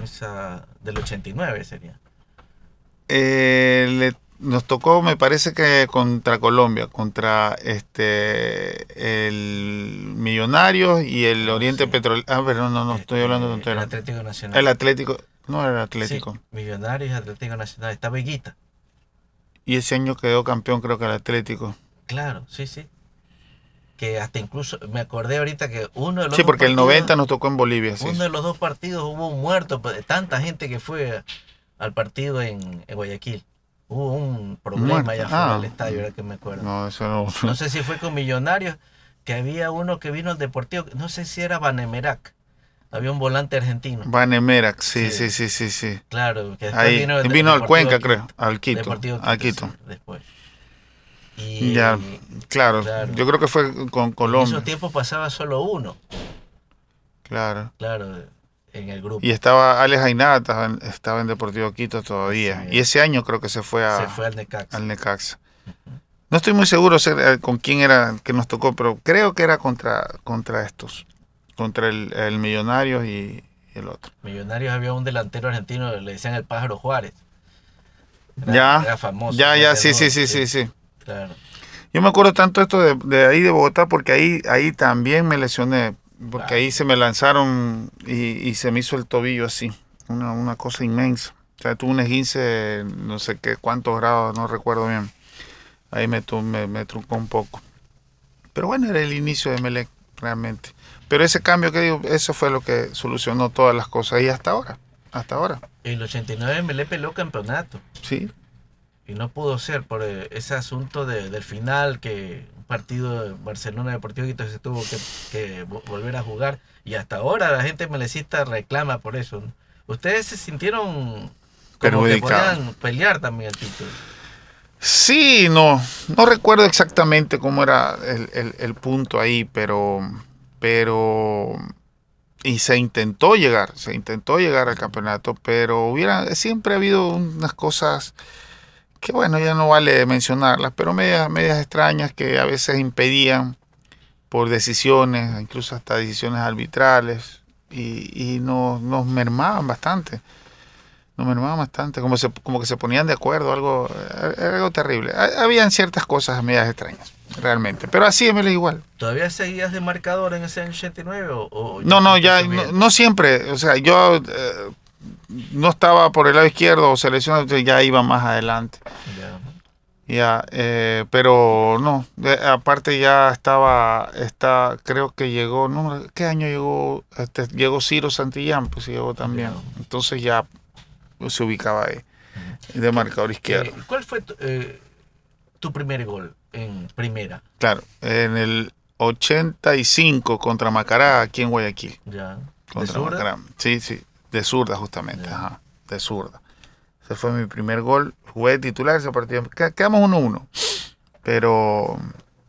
Esa del 89 sería. Eh, nos tocó, me parece que contra Colombia, contra este el Millonarios y el Oriente Petrolero. Ah, pero no, no, estoy hablando de El Atlético Nacional. El Atlético, no era el Atlético. Millonarios y Atlético Nacional, está Veguita. Y ese año quedó campeón, creo que el Atlético. Claro, sí, sí que hasta incluso me acordé ahorita que uno de los Sí, porque el 90 nos tocó en Bolivia. Uno de los dos partidos hubo un muerto, pues, tanta gente que fue al partido en, Guayaquil. Hubo un problema allá afuera del ah. estadio, ahora que me acuerdo. No, eso no. No sé si fue con Millonarios, que había uno que vino al Deportivo, no sé si era Banemerac. Había un volante argentino. Banemerac, sí, sí, sí, sí, sí. Claro, que Ahí, vino, vino al Cuenca, creo, al Quito. Al Quito. después ya, claro, Yo creo que fue con Colombia. En esos tiempos pasaba solo uno. Claro. Claro, en el grupo. Y estaba Alex Ainada, estaba, en Deportivo Quito todavía. y ese año creo que se fue, a, se fue al Necaxa. Al Necaxa. No estoy muy seguro eh, con quién era que nos tocó, pero creo que era contra, contra estos. Contra el, el Millonarios y, el otro. Millonarios había un delantero argentino, le decían el pájaro Juárez. ya, era famoso. Ya, ya, sí, sí, sí, sí, sí. Yo me acuerdo tanto esto de, ahí de Bogotá porque ahí, ahí también me lesioné, porque ahí se me lanzaron y, se me hizo el tobillo así, una, cosa inmensa. O sea, tuve un esguince, no sé qué, cuántos grados, no recuerdo bien. Ahí me, me, me truncó un poco. Pero bueno, era el inicio de Melec, realmente. Pero ese cambio que digo, eso fue lo que solucionó todas las cosas. Y hasta ahora, hasta ahora. En el 89 Melec peleó campeonato. Sí. Y no pudo ser por eh, ese asunto de, del final, que partido de Barcelona Deportivo Quito se tuvo que, que volver a jugar. Y hasta ahora la gente melecista reclama por eso. ¿Ustedes se sintieron como que podían pelear también el título? Sí, no, no recuerdo exactamente cómo era el, el, punto ahí, pero, pero, y se intentó llegar, se intentó llegar al campeonato, pero hubiera, siempre ha habido unas cosas que bueno, ya no vale mencionarlas, pero medias, medias extrañas que a veces impedían por decisiones, incluso hasta decisiones arbitrales, y, y nos, nos mermaban bastante no me mermaba bastante, como, se, como que se ponían de acuerdo, algo, algo terrible. Habían ciertas cosas medias extrañas, realmente, pero así me igual. ¿Todavía seguías de marcador en ese 89 o, No, no, ya no, siempre, o sea, yo eh, no estaba por el lado izquierdo o seleccionado, ya iba más adelante. Ya, eh, pero no, aparte ya estaba, está, creo que llegó, no, ¿qué año llegó? Este, llegó Ciro Santillán, pues llegó también. Entonces ya se ubicaba ahí, de marcador izquierdo. Eh, ¿Cuál fue eh, tu, primer gol en primera? Claro, en el 85 contra Macará, aquí en Guayaquil. Ya. Contra Macará. Sí, sí, de zurda justamente, ajá, de zurda. Ese fue mi primer gol. Jugué titular ese partido. Quedamos 1-1. Pero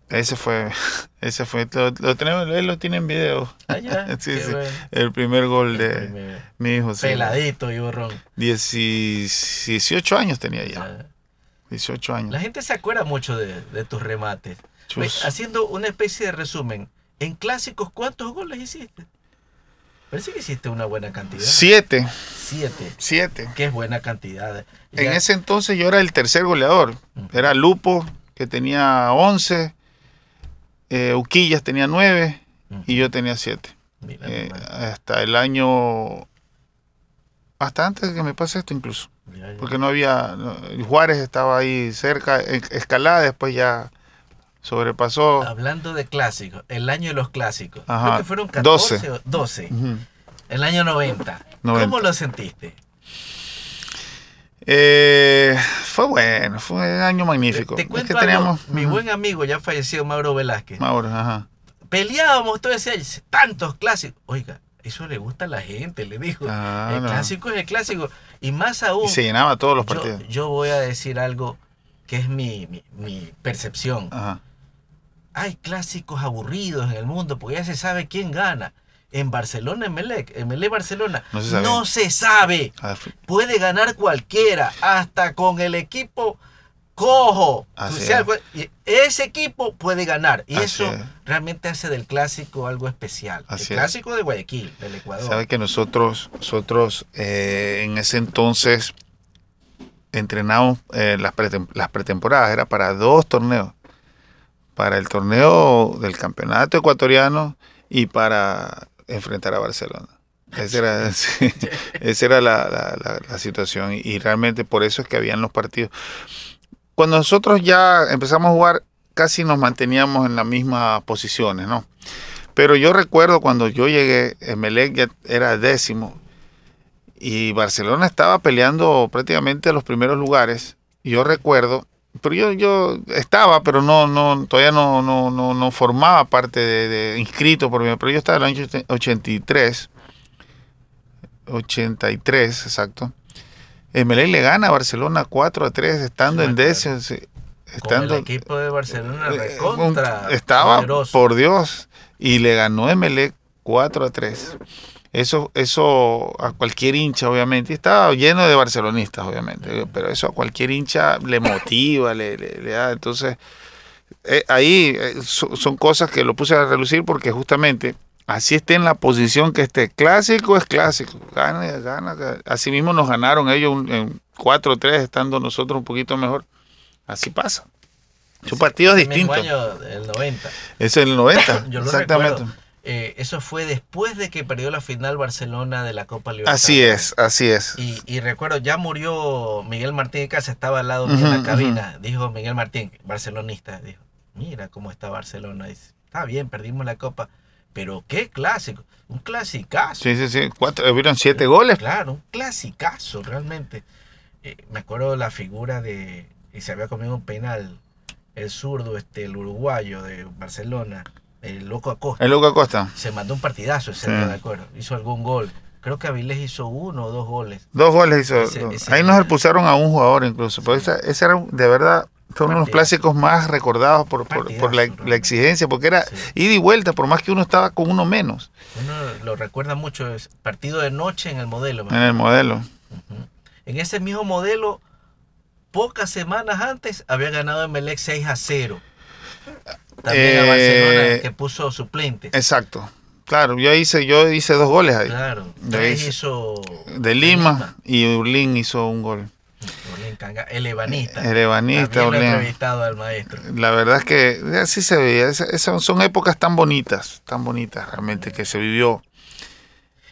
ese fue, ese fue, lo, tenemos, él lo tiene en video. Ah, sí, sí. El primer gol de mi hijo. Peladito y borrón. 18 años tenía ya. 18 años. La gente se acuerda mucho de, de tus remates. Haciendo una especie de resumen, en clásicos, ¿cuántos goles hiciste? Parece que hiciste una buena cantidad. Siete. Siete. Siete. Que es buena cantidad. En ese entonces yo era el tercer goleador. Era Lupo, que tenía 11 eh, Uquillas tenía nueve y yo tenía siete. Eh, hasta el año. Hasta antes de que me pase esto, incluso. Porque no había. Juárez estaba ahí cerca, escalada, después ya sobrepasó. Hablando de clásicos, el año de los clásicos. Creo que fueron 14 12. o 12. El año 90. ¿Cómo lo sentiste? Eh, fue bueno, fue un año magnífico. Te, cuento que teníamos, mi buen amigo ya fallecido, Mauro Velázquez. Mauro, ajá. Peleábamos todo ese año, tantos clásicos. Oiga, eso le gusta a la gente, le dijo. Ah, el clásico es el clásico. Y más aún. Y se llenaba todos los partidos. Yo, voy a decir algo que es mi, mi, percepción. Ajá. Hay clásicos aburridos en el mundo porque ya se sabe quién gana en Barcelona, en Melec, en Melec Barcelona, no se sabe. Ah, Puede ganar cualquiera, hasta con el equipo cojo. ese equipo puede ganar. Y eso realmente hace del clásico algo especial. el clásico de Guayaquil, del Ecuador. Sabe que nosotros, nosotros eh, en ese entonces entrenamos eh, las, las pretemporadas, era para dos torneos. Para el torneo del campeonato ecuatoriano y para enfrentar a Barcelona. Esa era, esa era la, situación y realmente por eso es que habían los partidos. Cuando nosotros ya empezamos a jugar, casi nos manteníamos en las mismas posiciones, ¿no? Pero yo recuerdo cuando yo llegué, Emelec ya era décimo y Barcelona estaba peleando prácticamente los primeros lugares. Y yo recuerdo pero yo, yo estaba, pero no, no, todavía no, no, no, no formaba parte de, inscrito por mí, pero yo estaba en el año 83, 83, exacto. MLE le gana a Barcelona 4 a 3, estando en décimo. Estando, el equipo de Barcelona eh, recontra. Estaba, por Dios, y le ganó MLE 4 a 3. Eso, eso a cualquier hincha, obviamente, estaba lleno de barcelonistas, obviamente, pero eso a cualquier hincha le motiva, le, da. Entonces, eh, ahí eh, son cosas que lo puse a relucir porque justamente así esté en la posición que esté. Clásico es clásico, gana, gana. Así mismo nos ganaron ellos en 4-3, estando nosotros un poquito mejor. Así pasa. Son partidos distintos. año del 90. Es el 90, exactamente. Eh, eso fue después de que perdió la final Barcelona de la Copa Libertadores. Así es, así es. Y, y recuerdo, ya murió Miguel Martín de Casa, estaba al lado en la cabina. Dijo Miguel Martín, barcelonista, dijo, mira cómo está Barcelona. Dice, está bien, perdimos la Copa, pero qué clásico, un clasicazo. Sí, sí, sí. Cuatro, hubieron siete goles. Claro, un clasicazo realmente. Eh, me acuerdo la figura de, y se había comido un penal, el zurdo, este, el uruguayo de Barcelona, el loco Acosta. El Luca Costa. Se mandó un partidazo ese Sí. día, de acuerdo. Hizo algún gol. Creo que Avilés hizo uno o dos goles. Dos goles hizo. Ese- Ahí nos pusieron a un jugador incluso. Pero esa- ese era, de verdad, fue uno de los Partidazo. clásicos más recordados por, por, por la, la exigencia, porque era Sí. ida y vuelta, por más que uno estaba con uno menos Uno lo recuerda mucho, es partido de noche en el modelo. en el modelo. En ese mismo modelo, pocas semanas antes, había ganado Emelec 6 a 0. También a Eh, Barcelona, que puso suplente. Exacto. Claro, yo hice, yo hice dos goles ahí. Claro. de Tres ahí- hizo De Lima y Urlín hizo un gol. El ebanista. El ebanista, entrevistado al maestro. La verdad es que así se veía. Esas son épocas tan bonitas, tan bonitas realmente que se vivió,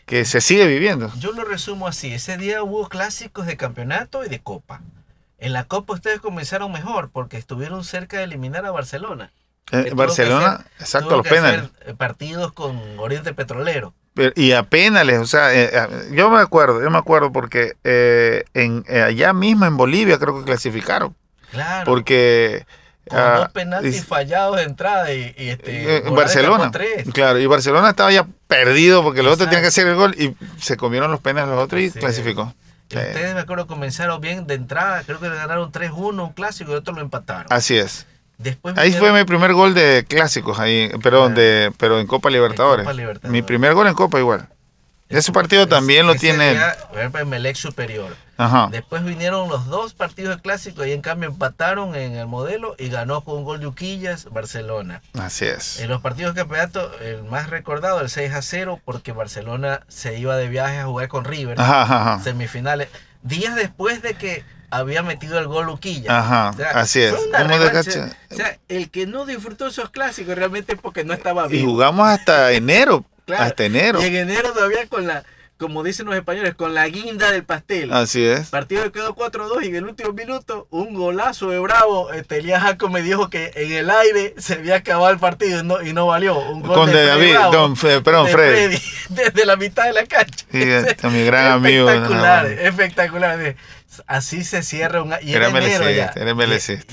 que se sigue viviendo. Yo lo resumo así. Ese día hubo clásicos de campeonato y de copa. En la copa ustedes comenzaron mejor porque estuvieron cerca de eliminar a Barcelona. Eh, Barcelona, hacer- exacto, los penales. eh, partidos con Oriente Petrolero. Pero- Y a penales, o sea, eh, yo me acuerdo, yo me acuerdo porque eh, en, allá mismo en Bolivia creo que clasificaron, Claro. porque con ah, dos penaltis y- fallados de entrada y, y este, en Barcelona, tres. claro, y Barcelona estaba ya perdido porque los otros tenían que hacer el gol y se comieron los penales los otros y Sí. clasificó. Y Ustedes me acuerdo comenzaron bien de entrada, creo que le ganaron 3-1 un clásico y otro lo empataron. Así es. Después Ahí fue mi primer gol de clásicos, ahí, perdón, Claro. de, pero en Copa Libertadores. Copa Libertadores. Mi primer gol en Copa igual. Ese partido también lo tiene. Emelec superior. Ajá. Después vinieron los dos partidos de clásico y en cambio empataron en el modelo y ganó con un gol de Uquillas Barcelona. Así es. En los partidos de campeonato, el más recordado, el 6 a 0, porque Barcelona se iba de viaje a jugar con River, Ajá, ajá, semifinales, días después de que había metido el gol Uquillas. Ajá, así es. de O sea, el que no disfrutó esos clásicos realmente es porque no estaba Y vivo. jugamos hasta enero. Claro. Hasta enero. Y en enero todavía con la, como dicen los españoles, con la guinda del pastel. Así es. partido que quedó 4-2 y en el último minuto un golazo de Bravo. Este, Elías Jaco me dijo que en el aire se había acabado el partido y no, y no valió. Un gol Con de, de Freddy David, Bravo, don perdón, de Freddy. desde la mitad de la cancha. Sí, este, mi gran amigo. Espectacular, no, espectacular. Así se cierra un y Era era, enero ya. era.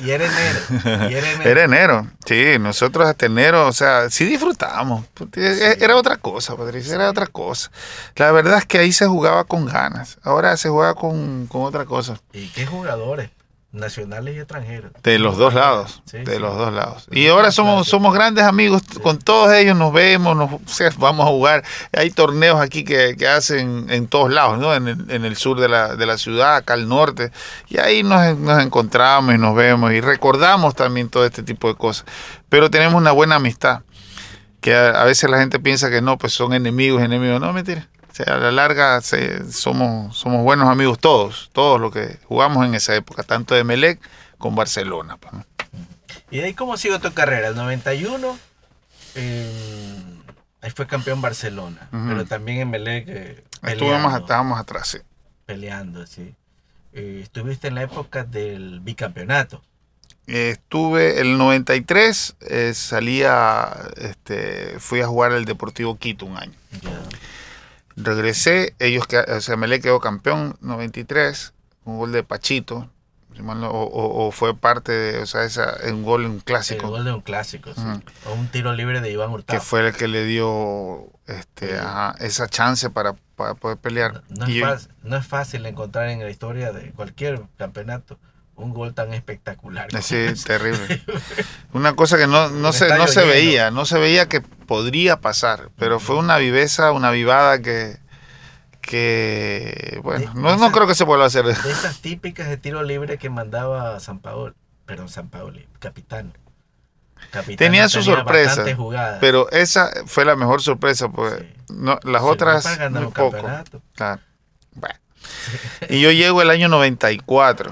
Y, y era enero. Y era enero. Era enero. Sí, nosotros hasta enero, o sea, sí disfrutábamos. E- Era otra cosa, Patricia, era otra cosa. La verdad es que ahí se jugaba con ganas. Ahora se juega con, con otra cosa. ¿Y qué jugadores? Nacionales y extranjeros. De los dos lados, Sí, de sí. los dos lados. Y ahora somos, somos grandes amigos, con todos ellos nos vemos, nos, o sea, vamos a jugar. Hay torneos aquí que, que hacen en todos lados, ¿no? En el, en el sur de la, de la ciudad, acá al norte. Y ahí nos, nos encontramos y nos vemos y recordamos también todo este tipo de cosas. Pero tenemos una buena amistad, que a, a veces la gente piensa que no, pues son enemigos, enemigos. No, mentira. O sea, a la larga se- somos, somos buenos amigos todos, todos los que jugamos en esa época, tanto de Melec con Barcelona. pues, ¿no? ¿Y de ahí cómo siguió tu carrera? El 91, eh, ahí fue campeón Barcelona, pero también en Melec eh, Estuvimos, estábamos atrás, sí. peleando, sí. Eh, estuviste en la época del bicampeonato. Estuve el 93, eh, salía, este, fui a jugar al Deportivo Quito un año. Regresé, ellos, que, o sea, Melec quedó campeón 93, un gol de Pachito, o, o- o fue parte de, o sea, esa, un gol, un El clásico, gol de un clásico, sí. O un tiro libre de Iván que Hurtado. fue el que le dio este, Sí. ajá, esa chance para, para poder pelear. No, es fácil, no es fácil encontrar en la historia de cualquier campeonato un gol tan espectacular. Sí, terrible. Una cosa que no, no, se, no se lleno. veía, no se veía que podría pasar, pero fue una viveza, una vivada que, que bueno, De- no, no creo que se vuelva a hacer. De esas típicas de tiro libre que mandaba San Paolo, perdón, San Paoli, capitán. Tenía su tenía sorpresa. Pero esa fue la mejor sorpresa, pues Sí. no, las otras muy poco. Claro. Bueno. Y yo llego el año 94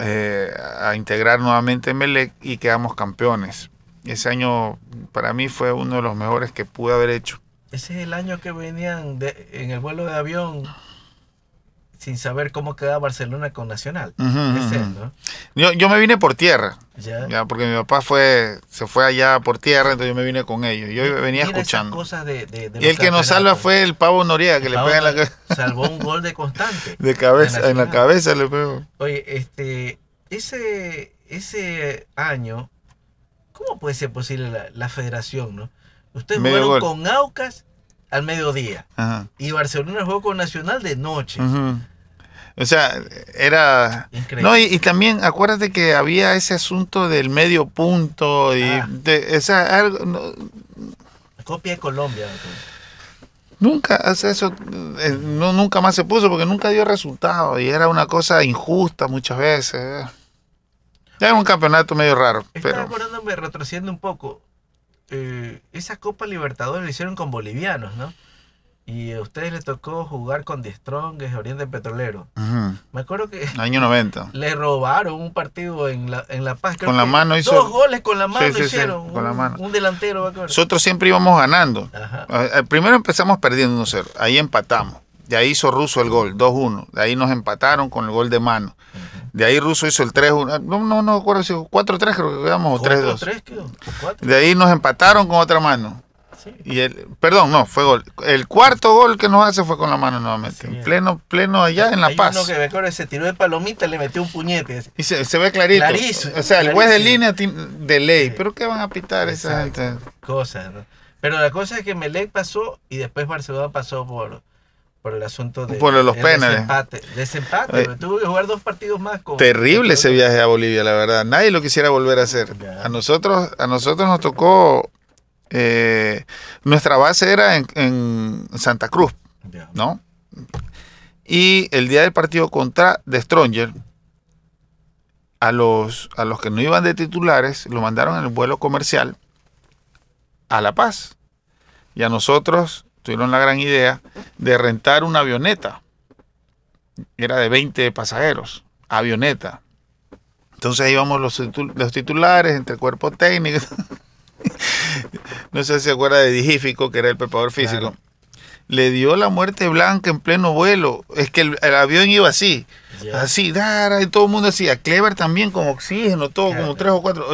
eh, a integrar nuevamente Melec y quedamos campeones. Ese año para mí fue uno de los mejores que pude haber hecho. Ese es el año que venían de, en el vuelo de avión sin saber cómo quedaba Barcelona con Nacional. yo, yo, me vine por tierra. ¿Ya? porque mi papá fue se fue allá por tierra, entonces yo me vine con ellos. Yo venía escuchando. Cosas de, y el que nos salva fue el Pavo Noriega, que le pega en la cabeza. Salvó un gol de constante. De cabeza, en la cabeza le pegó. Oye, este, ese, ese año, ¿cómo puede ser posible la, federación, no? Ustedes fueron con Aucas al mediodía. Y Barcelona jugó con Nacional de noche. O sea, era... Increíble. No, y, también acuérdate que había ese asunto del medio punto y ah. de, esa, algo, Copia de Colombia. Nunca, eso eh, no, nunca más se puso porque nunca dio resultado y era una cosa injusta muchas veces. Era un campeonato medio raro. Estaba pero... acordándome, retrocediendo un poco, eh, esa Copa Libertadores la hicieron con bolivianos, ¿no? Y a ustedes les tocó jugar con The Strongest, Oriente Petrolero. Me acuerdo que. Año 90. Le robaron un partido en La, en la Paz. con la mano hizo. Dos goles con la mano hicieron. con un, la mano. Un delantero, Nosotros siempre íbamos ganando. Primero empezamos perdiendo 1-0. Ahí empatamos. De ahí hizo Russo el gol, 2-1. De ahí nos empataron con el gol de mano. De ahí Russo hizo el 3-1. No, no, no recuerdo si 4-3 creo que quedamos o 3-2. De ahí nos empataron con otra mano. Y el, perdón, no, fue gol. El cuarto gol que nos hace fue con la mano nuevamente. en pleno, pleno allá en La Paz. Uno que me acuerdo, se tiró de palomita le metió un puñete. Y se, se ve clarito. o sea, el juez de línea de ley. ¿Pero qué van a pitar esa gente? Cosas, Pero la cosa es que Melec pasó y después Barcelona pasó por, por el asunto de por los penales. Desempate, desempate tuvo que jugar dos partidos más con terrible ese viaje a Bolivia la verdad nadie lo quisiera volver a hacer a nosotros a nosotros nos tocó eh, nuestra base era en, Santa Cruz, ¿no? Y el día del partido contra The Stronger, a los, a los que no iban de titulares, lo mandaron en el vuelo comercial a La Paz. Y a nosotros tuvieron la gran idea de rentar una avioneta. Era de 20 pasajeros, avioneta. Entonces íbamos los, los titulares entre cuerpo técnico. no sé si se acuerda de Digífico, que era el preparador físico. Le dio la muerte blanca en pleno vuelo. Es que el, avión iba así. Así, y todo el mundo decía, Clever también con oxígeno, todo como tres o cuatro.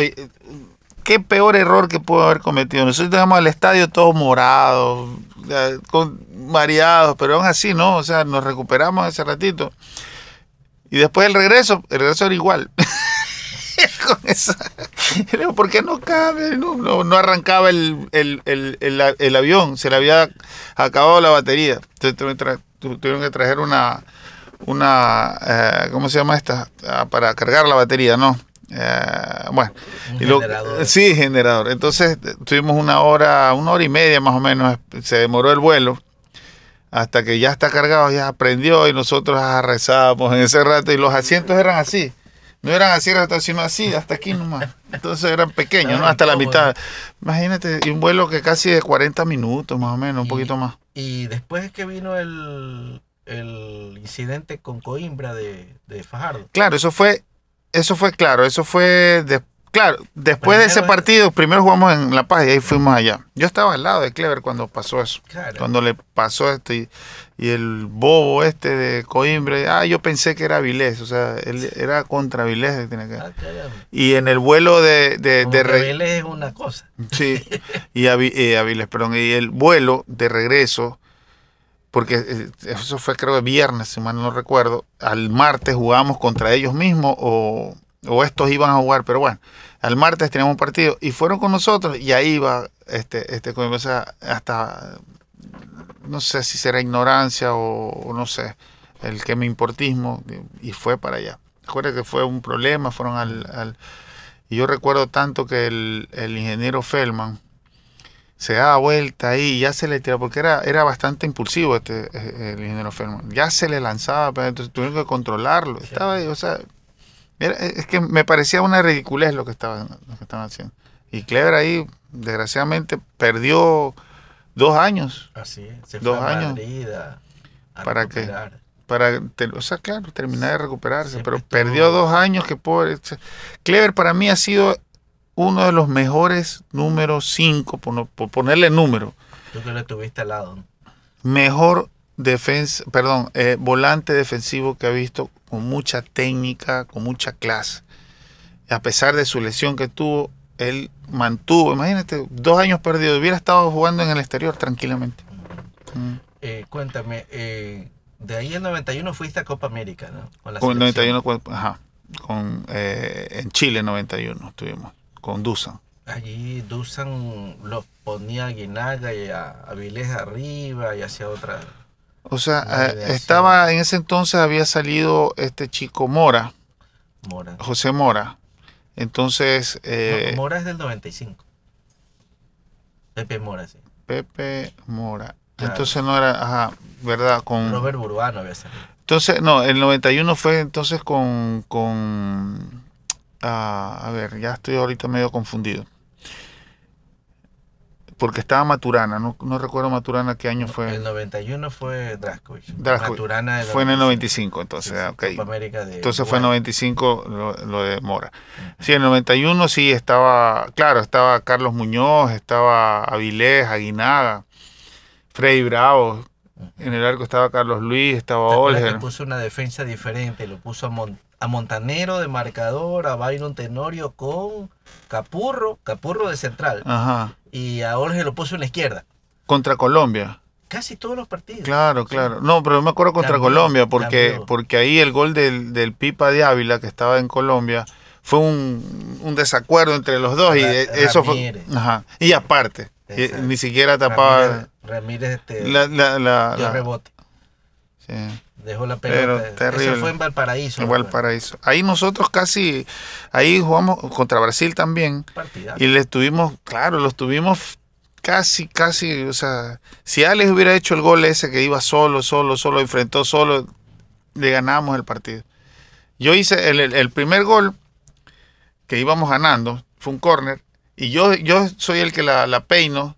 Qué peor error que pudo haber cometido. Nosotros llegamos al estadio todos morados, con, pero aún así, ¿no? O sea, nos recuperamos ese ratito. Y después el regreso, el regreso era igual. con esa. ¿Por qué no cabe? No, no, arrancaba el, el, el, el, avión, se le había acabado la batería. Entonces tuvieron que traer una, una eh, ¿cómo se llama esta? Ah, para cargar la batería, ¿no? Eh, bueno, generador. sí, generador. Entonces tuvimos una hora, una hora y media más o menos, se demoró el vuelo hasta que ya está cargado, ya prendió y nosotros rezábamos en ese rato y los asientos eran así. No eran así sino así, hasta aquí nomás. Entonces eran pequeños, ¿no? Hasta la mitad. Imagínate, y un vuelo que casi de 40 minutos, más o menos, un poquito más. Y después que vino el, el incidente con Coimbra de, de, Fajardo. Claro, eso fue, eso fue claro, eso fue Claro, después de ese partido, primero jugamos en La Paz y ahí fuimos allá. Yo estaba al lado de Clever cuando pasó eso. Cuando le pasó esto y, el bobo este de Coimbre, ah, yo pensé que era Vilés, o sea, él era contra Vilés. Ah, y en el vuelo de... de, de es una cosa. Sí, y a, eh, perdón, y el vuelo de regreso, porque eh, eso fue creo viernes, si mal no recuerdo, al martes jugamos contra ellos mismos o, o estos iban a jugar, pero bueno al martes teníamos un partido y fueron con nosotros y ahí iba este, este, o hasta, no sé si será ignorancia o, no sé, el que me importismo y fue para allá. Recuerda que fue un problema, fueron al, y yo recuerdo tanto que el, ingeniero Feldman se daba vuelta ahí ya se le tiraba, porque era, era bastante impulsivo este, eh, el ingeniero Feldman, ya se le lanzaba, pero entonces tuvieron que controlarlo, estaba ahí, o sea, es que me parecía una ridiculez lo que estaban, lo que estaban haciendo. Y Clever ahí, desgraciadamente, perdió dos años. Así se dos años. para que para o sea claro terminar de recuperarse pero perdió dos años que pobre Clever para mí ha sido uno de los mejores números 5, por, por, ponerle número. Tú que lo tuviste al lado. Mejor defensa, perdón, eh, volante defensivo que ha visto con mucha técnica, con mucha clase. A pesar de su lesión que tuvo, él mantuvo, imagínate, dos años perdidos, hubiera estado jugando en el exterior tranquilamente. Mm. Eh, cuéntame, eh, de ahí en 91 fuiste a Copa América, ¿no? Con, la con 91, ajá, con, eh, en Chile 91 estuvimos, con Dusan. Allí Dusan los ponía a Guinaga y a Avilés arriba y hacia otra. O sea, estaba en ese entonces había salido este chico Mora, Mora. José Mora, entonces... Eh, Mora es del 95. Pepe Mora, sí. Pepe Mora. Entonces no era, ajá, ¿verdad? Con... Robert Burbano había salido. Entonces, no, el 91 fue entonces con... con ah, a ver, ya estoy ahorita medio confundido porque estaba Maturana, no, no, recuerdo Maturana qué año fue. El 91 fue Draskovic. Maturana fue en el 95, entonces, entonces fue en el 95 lo, de Mora. Sí, en el 91 sí estaba, claro, estaba Carlos Muñoz, estaba Avilés, Aguinaga, Freddy Bravo, en el arco estaba Carlos Luis, estaba Olger. puso una defensa diferente, lo puso a, a Montanero de marcador, a Byron Tenorio con Capurro, Capurro de central. Ajá y a Jorge lo puso en la izquierda. Contra Colombia. Casi todos los partidos. Claro, claro. No, pero me acuerdo contra Colombia, porque, porque ahí el gol del, Pipa de Ávila, que estaba en Colombia, fue un, desacuerdo entre los dos. y eso fue. Ajá. Y aparte, ni siquiera tapaba. Ramírez, este, la, rebote. Sí. Dejó la pelota. Eso fue en Valparaíso. En Valparaíso. Ahí nosotros casi, ahí jugamos contra Brasil también. Y le tuvimos, claro, los tuvimos casi, casi, o sea, si Alex hubiera hecho el gol ese que iba solo, solo, solo, enfrentó solo, le ganamos el partido. Yo hice el, primer gol que íbamos ganando, fue un córner, y yo, yo soy el que la, peino,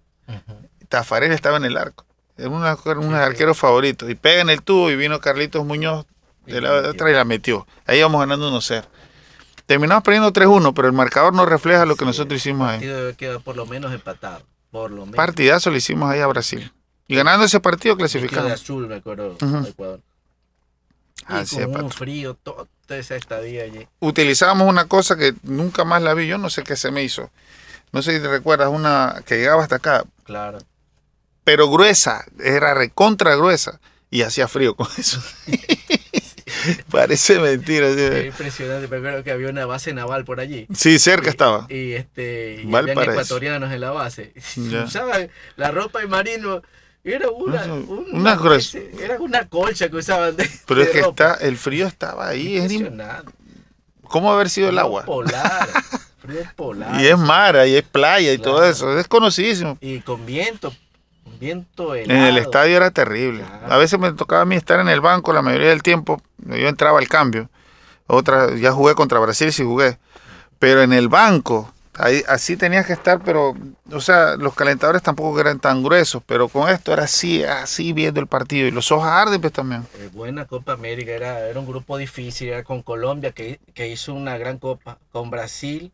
Tafarel estaba en el arco. Era uno de arqueros favoritos. Y pega en el tubo y vino Carlitos Muñoz de la otra y la metió. Ahí íbamos ganando 1-0. Terminamos perdiendo 3-1, pero el marcador no refleja lo que nosotros hicimos ahí. El partido queda por lo menos empatado. Por lo menos. Partidazo lo hicimos ahí a Brasil. Y ganando ese partido clasificamos. de azul, me acuerdo, Ecuador. Y con un frío, toda esa estadía allí. Utilizábamos una cosa que nunca más la vi, yo no sé qué se me hizo. No sé si te recuerdas, una que llegaba hasta acá. Claro pero gruesa, era recontra gruesa y hacía frío con eso. Parece mentira. Es impresionante, pero creo que había una base naval por allí. Sí, cerca estaba. Y este y había ecuatorianos en la base. Usaban la ropa de marino. Era una, una, era una colcha que usaban de, Pero es que está, el frío estaba ahí. Es ¿Cómo haber sido el agua? Polar. Frío polar. Y es mar, y es playa y todo eso. Es conocidísimo. Y con viento viento En el estadio era terrible. A veces me tocaba a mí estar en el banco la mayoría del tiempo. Yo entraba al cambio. Otra, ya jugué contra Brasil, sí jugué. Pero en el banco, ahí, así tenías que estar, pero, o sea, los calentadores tampoco eran tan gruesos, pero con esto era así, así viendo el partido. Y los ojos arden pues, también. Eh, buena Copa América, era, era un grupo difícil, era con Colombia, que, que hizo una gran copa, con Brasil,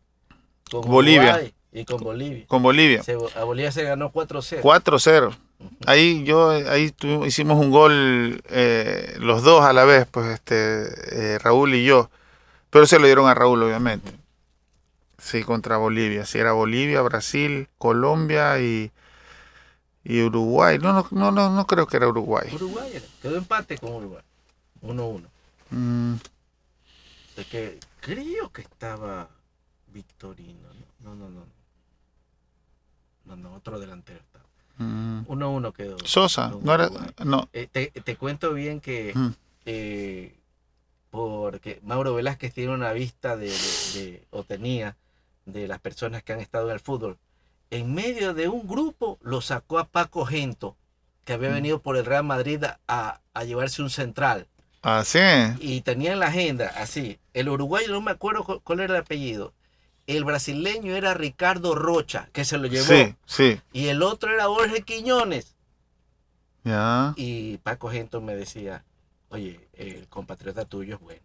con Bolivia. Y con Bolivia. Con Bolivia. a Bolivia se ganó 4-0. 4-0. Ahí yo ahí hicimos un gol eh, los dos a la vez, pues este eh, Raúl y yo. Pero se lo dieron a Raúl, obviamente. Sí, contra Bolivia. Sí, era Bolivia, Brasil, Colombia y, y Uruguay. No, no, no, no, no creo que era Uruguay. Uruguay era. Quedó empate con Uruguay. 1-1. Mm. que creo que estaba Victorino. No, no, no. No, no, otro delantero estaba. 1-1 quedó. Sosa, no era. No. Eh, te, te, cuento bien que. Eh, porque Mauro Velázquez tiene una vista de, de, o tenía de las personas que han estado en el fútbol. En medio de un grupo lo sacó a Paco Gento, que había venido por el Real Madrid a, a llevarse un central. Ah, sí. Y tenía en la agenda, así. El uruguayo, no me acuerdo cuál era el apellido el brasileño era Ricardo Rocha, que se lo llevó. Sí, sí. Y el otro era Jorge Quiñones. Ya. Y Paco Gento me decía, oye, el compatriota tuyo es bueno.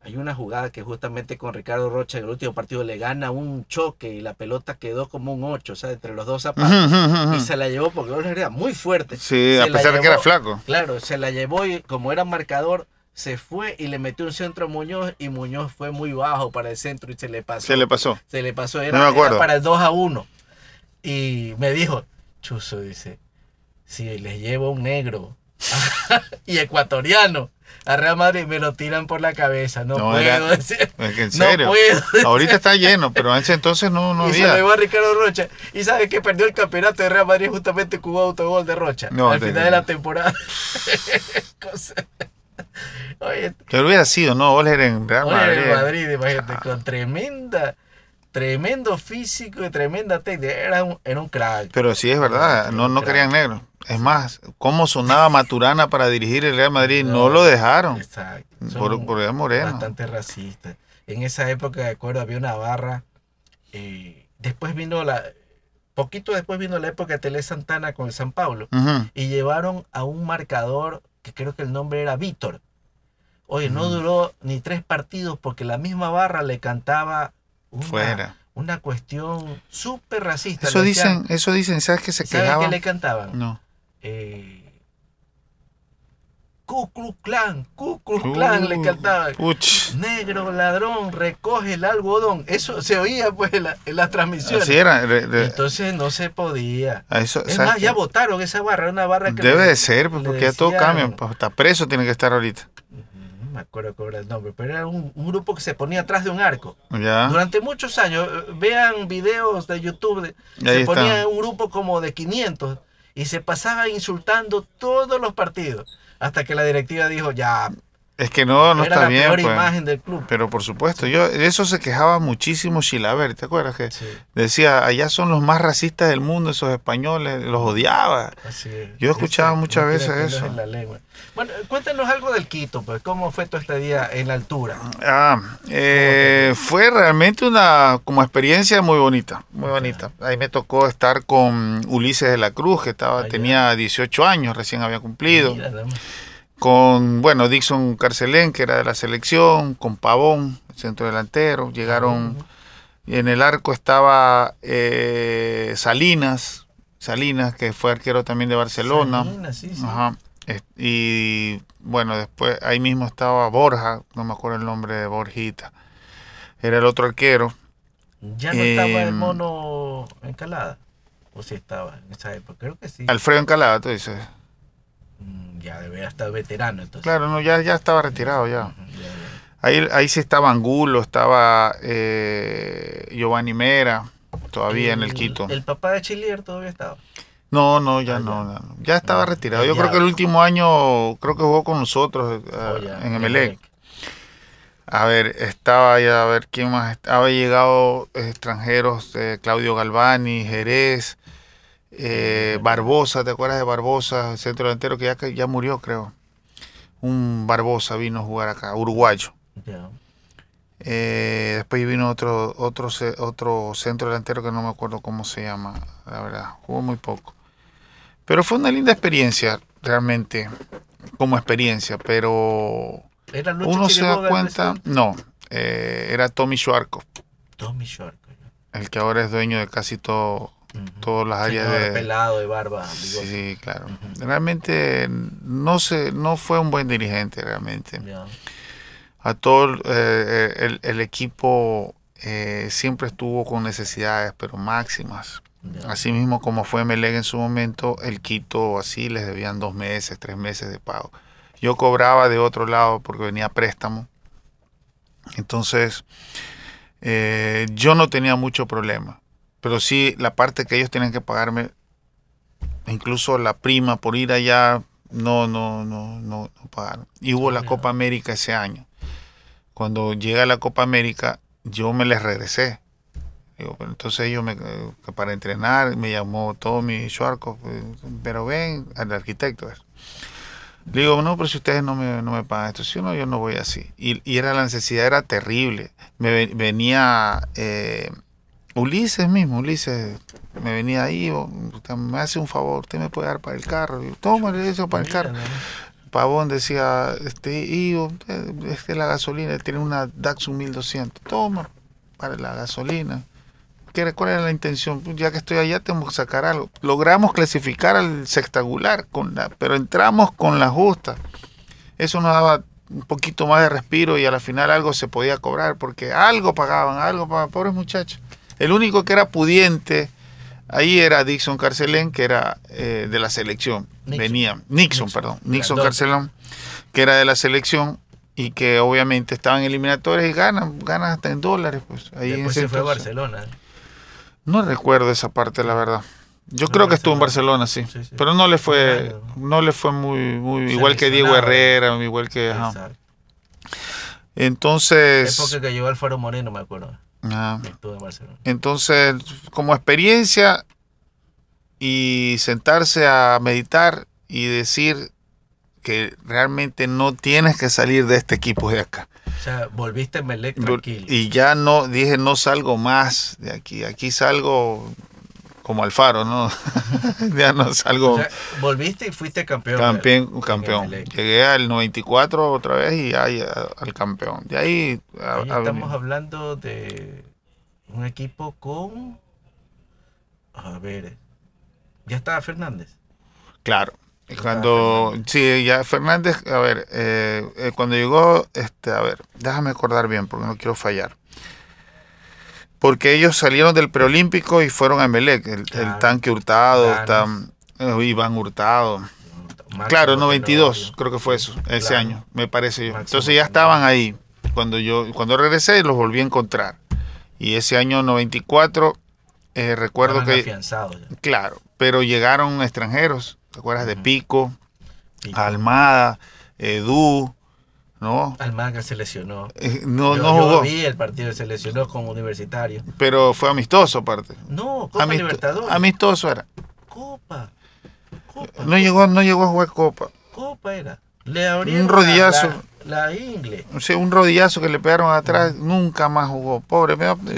hay una jugada que justamente con Ricardo Rocha en el último partido le gana un choque y la pelota quedó como un 8, o sea, entre los dos zapatos. Y se la llevó porque era muy fuerte. Sí, a pesar de que era flaco. Claro, se la llevó y como era marcador, se fue y le metió un centro a Muñoz y Muñoz fue muy bajo para el centro y se le pasó. Se le pasó. Se le pasó, era, era para el 2 a 1. Y me dijo, Chuzo, dice, si les llevo un negro y ecuatoriano a Real Madrid me lo tiran por la cabeza. No, puedo decir. en serio. No puedo Ahorita está lleno, pero en ese entonces no, no y había. Se lo a Ricardo Rocha. Y sabe que perdió el campeonato de Real Madrid justamente con un autogol de Rocha. No, al final de la temporada. Oye, que hubiera sido, ¿no? Oler en Real Madrid. en Madrid, imagínate, ah. con tremenda tremendo físico y tremenda técnica. Era un, era un crack. Pero sí es verdad, no, no querían negro. Es más, cómo sonaba Maturana para dirigir el Real Madrid, no, lo dejaron. Exacto. Por, por Moreno. Bastante racista. En esa época, de acuerdo, había una barra. Eh, después vino la. Poquito después vino la época de Tele Santana con el San Pablo. Y llevaron a un marcador que creo que el nombre era Víctor. Oye, no duró ni tres partidos porque la misma barra le cantaba Fuera. Una cuestión súper racista. Eso dicen, eso dicen, ¿sabes que se ¿sabes qué le cantaban? No. Eh, Ku Klux Klan, Ku Klux Klan le cantaban. Negro ladrón, recoge el algodón. Eso se oía pues en, las transmisiones. Así era. Entonces no se podía. Eso, es más, ya votaron esa barra, una barra que... Debe de ser, pues, porque ya todo cambia. Pues, hasta preso tiene que estar ahorita me acuerdo cuál era el nombre, pero era un, grupo que se ponía atrás de un arco. Durante muchos años, eh, vean videos de YouTube, se ponía un grupo como de 500 y se pasaba insultando todos los partidos, hasta que la directiva dijo, ya, es que no, no está bien. Peor pues. imagen del club. Pero por supuesto, yo de eso se quejaba muchísimo Chilaver, ¿te acuerdas? Que decía, allá son los más racistas del mundo, esos españoles, los odiaba. Yo escuchaba muchas veces eso. Bueno, cuéntanos algo del Quito, pues, ¿cómo fue todo este día en la altura? Ah, eh, fue realmente una como experiencia muy bonita, muy bonita. Ahí me tocó estar con Ulises de la Cruz, que estaba, tenía 18 años, recién había cumplido con, bueno, Dixon Carcelén, que era de la selección, con Pavón, centro delantero, llegaron, y en el arco estaba eh, Salinas, Salinas, que fue arquero también de Barcelona. Salinas, sí, sí. Ajá. Y bueno, después ahí mismo estaba Borja, no me acuerdo el nombre de Borjita, era el otro arquero. ¿Ya no estaba el em, mono Encalada? ¿O si estaba en esa época? Creo que sí. Alfredo Encalada, tú dices. Mm, ya debe estar veterano entonces. Claro, no, ya, ya estaba retirado ya. Ahí, ahí sí estaba Angulo, estaba eh, Giovanni Mera, todavía en el Quito. ¿El papá de Chilier todavía estaba? No, no, ya, ah, no, ya. estaba retirado. Yo creo que el último año, creo que jugó con nosotros eh, oh, en Emelec. A ver, estaba ya, a ver, ¿quién más? Había llegado extranjeros, eh, Claudio Galvani, Jerez, eh, Barbosa, ¿te acuerdas de Barbosa? El centro delantero que ya, ya murió, creo. Un Barbosa vino a jugar acá, uruguayo. Eh, después vino otro, otro, otro centro delantero que no me acuerdo cómo se llama, la verdad. Jugó muy poco. Pero fue una linda experiencia, realmente, como experiencia, pero uno se da cuenta, no, eh, era Tommy Schwarko. Tommy Schwarko. El que ahora es dueño de casi todo todas las áreas de pelado de barba sí claro. Realmente no se no fue un buen dirigente realmente. A todo eh, eh, el, equipo eh, siempre estuvo con necesidades pero máximas. Así mismo como fue Meleg en su momento el Quito así les debían dos meses tres meses de pago. Yo cobraba de otro lado porque venía préstamo. Entonces yo no tenía mucho problema pero sí la parte que ellos tienen que pagarme, incluso la prima por ir allá, no, no, no, no, no pagaron. Y hubo la Copa América ese año. Cuando llega la Copa América, yo me les regresé. Digo, pero entonces ellos me, para entrenar me llamó Tommy Schwarko, pero ven, al arquitecto. Le digo, no, pero si ustedes no me, no me pagan esto, si no, yo no voy así. Y, y, era la necesidad, era terrible. Me venía eh, Ulises mismo, Ulises me venía ahí, me hace un favor, usted me puede dar para el carro. Toma eso para el carro. Pavón decía, este, Ivo, eh, este la gasolina, tiene una Datsun 1200, toma para la gasolina. ¿Qué- ¿Cuál era la intención? Ya que estoy allá, tengo que sacar algo. Logramos clasificar al sextagular, con la, pero entramos con la justa. Eso nos daba un poquito más de respiro y a la final algo se podía cobrar, porque algo pagaban, algo pagaban, pobres muchachos. El único que era pudiente ahí era Dixon Carcelén, que era eh, de la selección. Nixon. Venía, Nixon, Nixon. perdón, Nixon Grandote. Carcelén, que era de la selección y que obviamente estaban eliminatorios y ganan, ganan hasta en dólares. Pues, ahí en Después se fue a. Barcelona. No recuerdo esa parte, la verdad. Yo No, creo que estuvo en Barcelona. Sí. Sí, sí. Pero no le fue, no le fue muy, muy igual que Diego. Herrera, igual que. ajá. Entonces, Época que llegó Alfaro Moreno, me acuerdo. Ah, Barcelona. entonces, como experiencia y sentarse a meditar y decir que realmente no tienes que salir de este equipo de acá. O sea, volviste en Melec tranquilo. Y ya no, dije, no salgo más de aquí. Aquí salgo como Alfaro, ¿no? ya no salgo. O sea, volviste y fuiste campeón. Campeón, campeón. Llegué al 94 otra vez y ahí a- al campeón. De ahí, a- Ahí a- estamos hablando de un equipo con. A ver. Ya estaba Fernández. claro. Cuando, sí, ya Fernández, a ver, eh, eh, cuando llegó, este, a ver, déjame acordar bien porque no quiero fallar. Porque ellos salieron del preolímpico y fueron a Emelec, el, tanque Hurtado, está, eh, Iván Hurtado. Máximo Claro, 92, Tenorio. creo que fue eso, ese Claro. año, me parece yo. Entonces ya estaban ahí. Cuando yo cuando regresé los volví a encontrar. Y ese año 94 eh, recuerdo Estaban que ya. claro, pero llegaron extranjeros, ¿te acuerdas de. Pico, Almada, Edu, ¿no? Almaga se lesionó. Eh, no yo, no yo jugó, vi el partido, se lesionó como universitario. pero fue amistoso aparte. No, Copa Amisto- Libertadores. amistoso era. Copa. Copa. No llegó no llegó a jugar Copa. Copa era. Le abrieron rodillazo. La, la ingle. O sea, un rodillazo que le pegaron atrás, nunca más jugó. Pobre,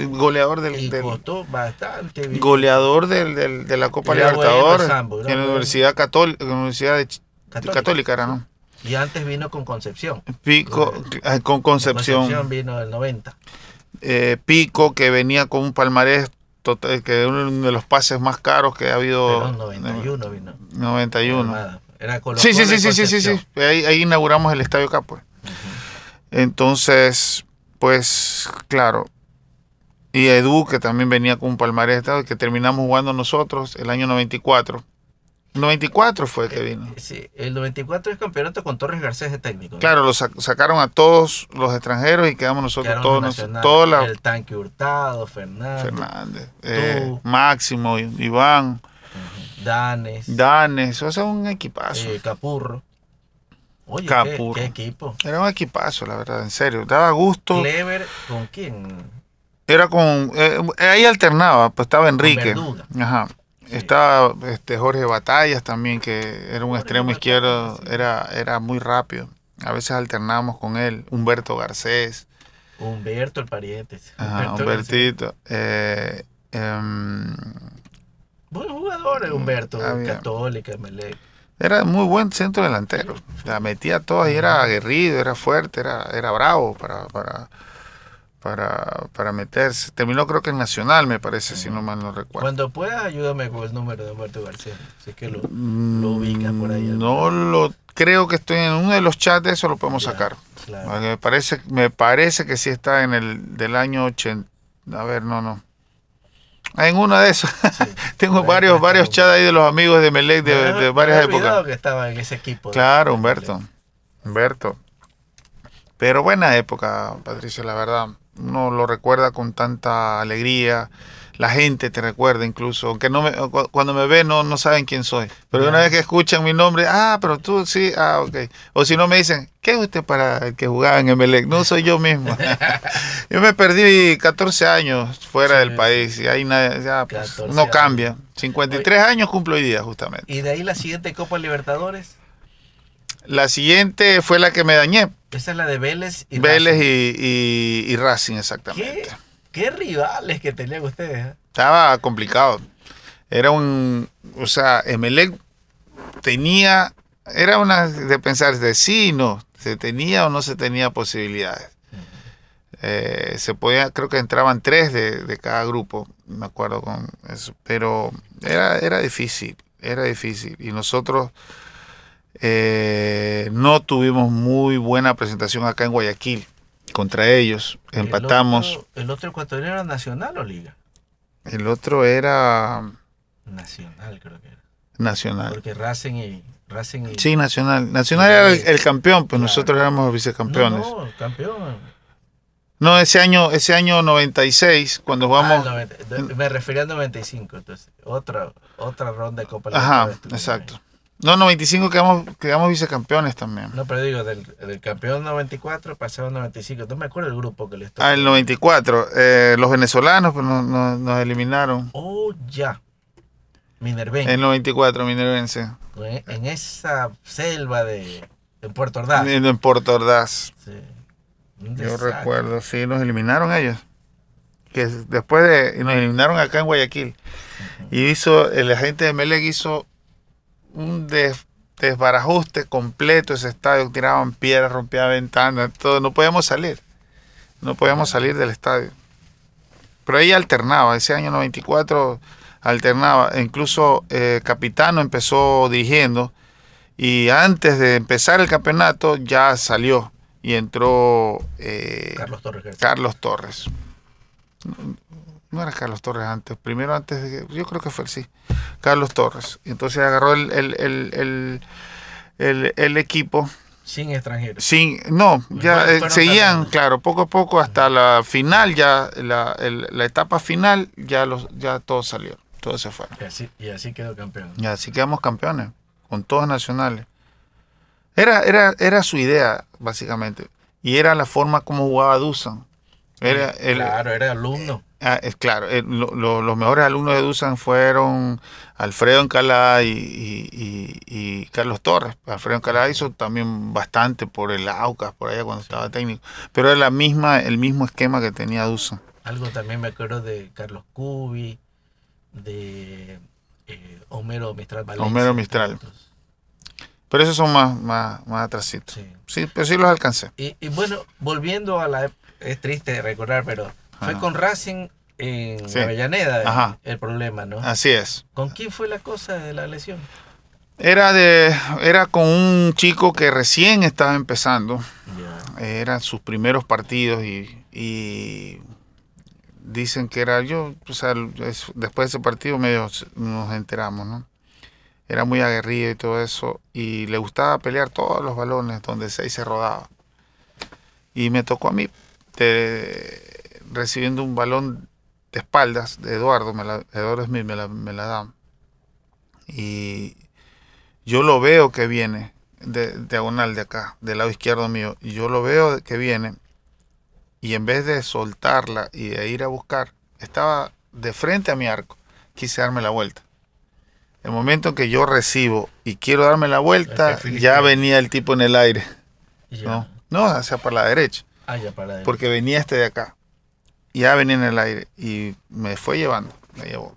goleador del, Y del- costó bastante. bien. goleador del, del- de la Copa Libertadores en la. Universidad Católica, Universidad. Católica, era, ¿no? Y antes vino con Concepción. Pico eh, con Concepción, Concepción vino del 90. eh, Pico que venía con un palmarés total, que uno de los pases más caros que ha habido Pero en 91 vino. 91. Armada. Era Colo Sí, sí, sí, sí, sí, sí, sí. Ahí, ahí inauguramos el Estadio Capo. Entonces, pues, claro. Y Edu, que también venía con un palmarés, que terminamos jugando nosotros el año 94. 94 fue que vino. Eh, Sí, el 94 es campeonato con Torres Garcés de técnico. ¿no? Claro, lo sac- sacaron a todos los extranjeros y quedamos nosotros todos, toda la El tanque Hurtado, Fernández, Fernández, eh. Máximo, Iván, Danes, Danes, o sea, un equipazo. eh, Capurro. Oye, Capurro. ¿qué, qué equipo? Era un equipazo, la verdad, en serio. Daba gusto. Clever, ¿con quién? Era con. ahí alternaba, pues estaba Enrique. Verduga. Ajá. Estaba este Jorge Batallas también, que era un extremo izquierdo, era, era muy rápido. A veces alternábamos con él. Humberto Garcés, Humberto el pariente. ajá, Humberto Humbertito. eh, em, Buen jugador el Humberto, Había- Católica, Melec. era muy buen centro delantero. La metía todas y era aguerrido, era fuerte, era, era bravo para, para, para, para meterse. Terminó creo que en Nacional, me parece, si no mal no recuerdo. Cuando puedas, ayúdame con el número de Humberto García. Sé que lo, Mm, lo ubicas por ahí. No lo creo que estoy en uno de los chats de eso lo podemos Ya, sacar. claro. Porque Me parece me parece que sí está en el del año 80. A ver, no, no. Ah, En uno de esos. Sí. Tengo varios varios chats ahí de los amigos de Melec de, de varias épocas. que estaba en ese equipo. Claro, Humberto. Humberto. Pero buena época, Patricio, la verdad. Uno lo recuerda con tanta alegría. La gente te recuerda incluso, aunque no me, cu- cuando me ve no, no saben quién soy. Pero una vez que escuchan mi nombre, ah, pero tú sí, ah, ok. O si no me dicen, ¿qué es usted para el que jugaba en Emelec? No soy yo mismo. yo me perdí 14 años fuera Sí, del país y ahí nadie, ya, pues, 14 no cambia. 53 años cumplo hoy día, justamente. Y de ahí la siguiente Copa Libertadores. La siguiente fue la que me dañé. Esa es la de Vélez y Vélez Racing. y, y, y Racing, exactamente. ¿Qué, qué rivales que tenían ustedes. eh? Estaba complicado. Era un. O sea, Emelec tenía era una de pensar de sí no, se tenía o no se tenía posibilidades. Eh, se podía, creo que entraban tres de, de, cada grupo, me acuerdo con eso, pero era, era difícil, era difícil. Y nosotros eh, no tuvimos muy buena presentación acá en Guayaquil contra ellos. Empatamos. ¿El otro, ecuatoriano era Nacional o Liga? El otro era. Nacional, creo que era. Nacional. Porque Racing y. Racing y... Sí, Nacional. Nacional era el, campeón, pues nosotros éramos vicecampeones. No, no, campeón. No, ese año, ese año 96, cuando jugamos. Ah, me refería al 95, entonces. Otra, otra ronda de Copa Ajá, exacto. No, 95 quedamos, quedamos vicecampeones también. No, pero digo, del, del campeón 94 pasado 95. No me acuerdo el grupo que les tocó. Ah, el 94. Eh, los venezolanos pues, nos, nos, eliminaron. Oh, ya. Minervense. El 94, Minervense. En esa selva de, en Puerto Ordaz. En, Puerto Ordaz. Sí. Yo recuerdo, sí, nos eliminaron ellos. Que después de. Y nos eliminaron acá en Guayaquil. Y hizo, el agente de Melec hizo un desbarajuste completo ese estadio, tiraban piedras, rompían ventanas, todo, no podíamos salir, no podíamos salir del estadio. Pero ahí alternaba, ese año 94 alternaba, incluso eh, Capitano empezó dirigiendo y antes de empezar el campeonato ya salió y entró eh, Carlos Torres. Carlos Torres no era Carlos Torres antes, primero antes de que, yo creo que fue el sí, Carlos Torres. Entonces agarró el, el, el, el equipo. Sin extranjeros. Sin, no, ya eh, seguían, claro, poco a poco hasta la final, ya la, la etapa final, ya los, ya todos salieron, todos se fueron. Y así, y así quedó campeón. Y así quedamos campeones, con todos nacionales. Era, era, era su idea, básicamente. Y era la forma como jugaba Dusan. Era el, claro, era alumno. Ah, es claro, eh, los mejores alumnos de Dusan fueron Alfredo Encalá y, Carlos Torres. Alfredo Encalá hizo también bastante por el Aucas, por allá cuando estaba técnico. Pero era la misma, el mismo esquema que tenía Dusan. Algo también me acuerdo de Carlos Cubi, de eh, Homero Mistral Valencia. Homero Mistral. Pero esos son más, más, más atrasitos. Sí. pero sí los alcancé. Y, y bueno, volviendo a la... Es triste recordar, pero fue con Racing en Avellaneda el, problema, ¿no? Así es. ¿Con quién fue la cosa de la lesión? Era de era con un chico que recién estaba empezando. Eran sus primeros partidos y, dicen que era yo, o sea, después de ese partido medio nos enteramos, ¿no? Era muy aguerrido y todo eso y le gustaba pelear todos los balones donde se, se rodaba. Y me tocó a mí recibiendo un balón de espaldas de Eduardo, me la, Eduardo Smith me la, me la da. Y yo lo veo que viene de, diagonal de acá, del lado izquierdo mío, y yo lo veo que viene. Y en vez de soltarla y de ir a buscar, estaba de frente a mi arco. Quise darme la vuelta. El momento en que yo recibo y quiero darme la vuelta, ya venía el tipo en el aire. No, no, hacia para la derecha. Ah, ya para la derecha. Porque venía este de acá ya venía en el aire y me fue llevando, me llevó.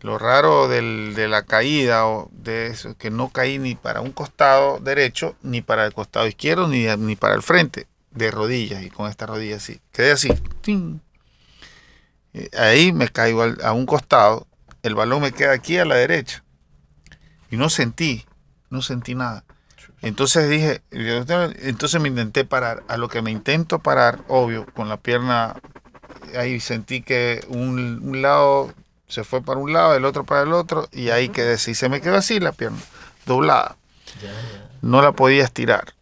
Lo raro del, de la caída o de eso, que no caí ni para un costado derecho, ni para el costado izquierdo, ni, ni para el frente, de rodillas y con esta rodilla así. Quedé así. Ahí me caigo a un costado, el balón me queda aquí a la derecha. Y no sentí, no sentí nada. Entonces dije, entonces me intenté parar. A lo que me intento parar, obvio, con la pierna ahí sentí que un, lado se fue para un lado, el otro para el otro, y ahí quedé así. Se me quedó así la pierna, doblada. No la podía estirar.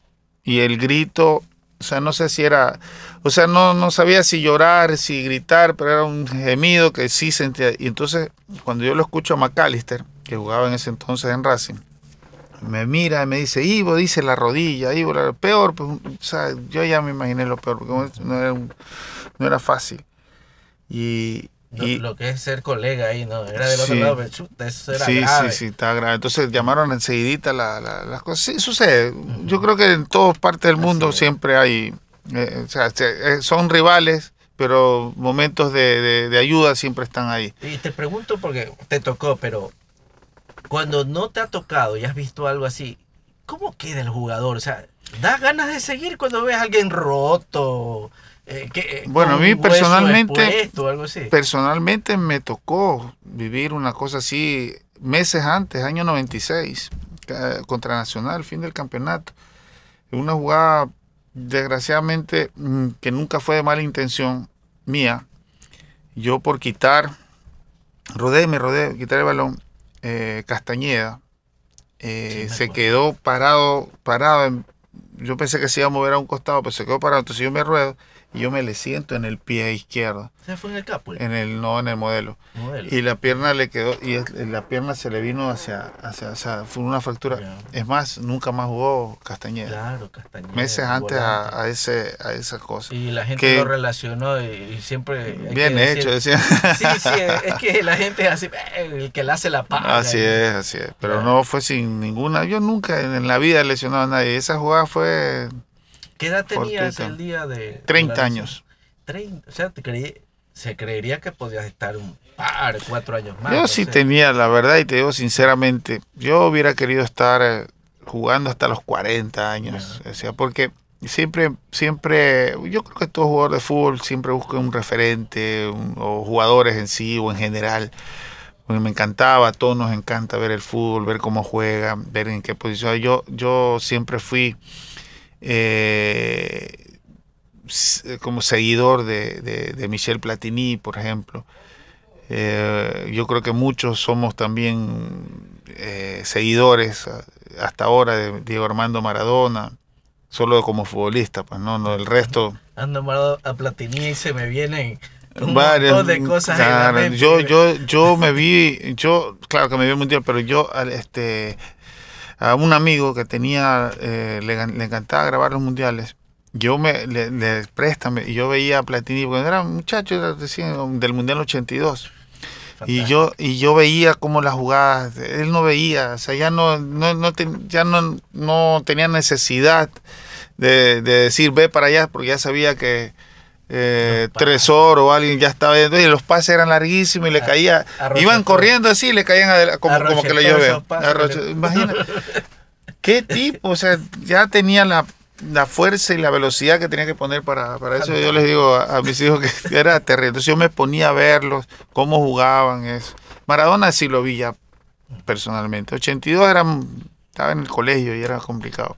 Y el grito, o sea, no sé si era, o sea, no, no sabía si llorar, si gritar, pero era un gemido que sí sentía. Y entonces, cuando yo lo escucho a McAllister, que jugaba en ese entonces en Racing, me mira y me dice, Ivo, dice la rodilla, Ivo, la peor, pues, o sea, yo ya me imaginé lo peor, porque no era, no era fácil. Y, lo, que es ser colega ahí, ¿no? Era del otro lado, pero eso era sí, grave. Sí, sí, estaba grave. Entonces llamaron enseguidita la, las cosas. Sí, sucede. Yo creo que en todas partes del mundo siempre hay, eh, o sea, eh, son rivales, pero momentos de, de, ayuda siempre están ahí. Y te pregunto porque te tocó, pero cuando no te ha tocado y has visto algo así, ¿cómo queda el jugador? O sea, ¿da ganas de seguir cuando ves a alguien roto? Eh, que, eh, bueno, a mí personalmente, expuesto, algo así. personalmente me tocó vivir una cosa así meses antes, año 96, ca- contra Nacional, fin del campeonato. Una jugada, desgraciadamente, mm, que nunca fue de mala intención mía. Yo por quitar, rodé, me rodé, quitar el balón, eh, Castañeda, eh, Sí, se quedó parado, parado. en- yo pensé que se iba a mover a un costado, pero se quedó parado. Entonces yo me ruedo y yo me le siento en el pie izquierdo, Se fue en el capo. el en el no en el modelo. modelo. Y la pierna le quedó, y la pierna se le vino hacia, hacia, o sea, fue una fractura. Es más, nunca más jugó Castañeda. Claro, Castañeda. Meses antes a, a ese, a esa cosa. Y la gente que- lo relacionó y, y siempre... Bien hecho, decir- decía. Sí, sí, es que la gente es así, eh, el que le hace la paga. Así es, así es. Pero no fue sin ninguna. Yo nunca en la vida he lesionado a nadie. Esa jugada fue ¿Qué edad tenías el día de... de 30 la años. lesión? 30, o sea, te creí- se creería que podías estar un par, cuatro años más. Yo sí tenía, la verdad, y te digo sinceramente, yo hubiera querido estar eh, jugando hasta los 40 años. O sea, porque siempre, siempre, yo creo que todo jugador de fútbol siempre busca un referente, un- o jugadores en sí, o en general. Porque me encantaba, a todos nos encanta ver el fútbol, ver cómo juegan, ver en qué posición. Yo, yo siempre fui eh, como seguidor de, de, de Michel Platini, por ejemplo. Eh, yo creo que muchos somos también eh, seguidores hasta ahora de Diego Armando Maradona, solo como futbolista, pues no, no el resto. Ando mal a Platini y se me vienen un varias- montón de cosas en la mente. yo, yo, yo me vi, yo, claro que me vi el mundial, pero yo, al, este, a un amigo que tenía, eh, le, le encantaba grabar los mundiales. Yo me, le, le préstame, y yo veía a Platini, cuando era un muchacho, era recién del Mundial 82. Y yo, y yo veía cómo las jugadas, él no veía, o sea, ya no, no, no ten- ya no, no tenía necesidad de, de decir ve para allá, porque ya sabía que eh. Tresor o alguien ya estaba viendo, y los pases eran larguísimos y le caía, a iban corriendo así, le caían como, que le- Imagina, qué tipo, o sea, ya tenía la, la fuerza y la velocidad que tenía que poner para, para eso. Yo les digo a, mis hijos que era terrible. Entonces yo me ponía a verlos, cómo jugaban. Eso. Maradona sí lo vi ya personalmente. 82 era, estaba en el colegio y era complicado.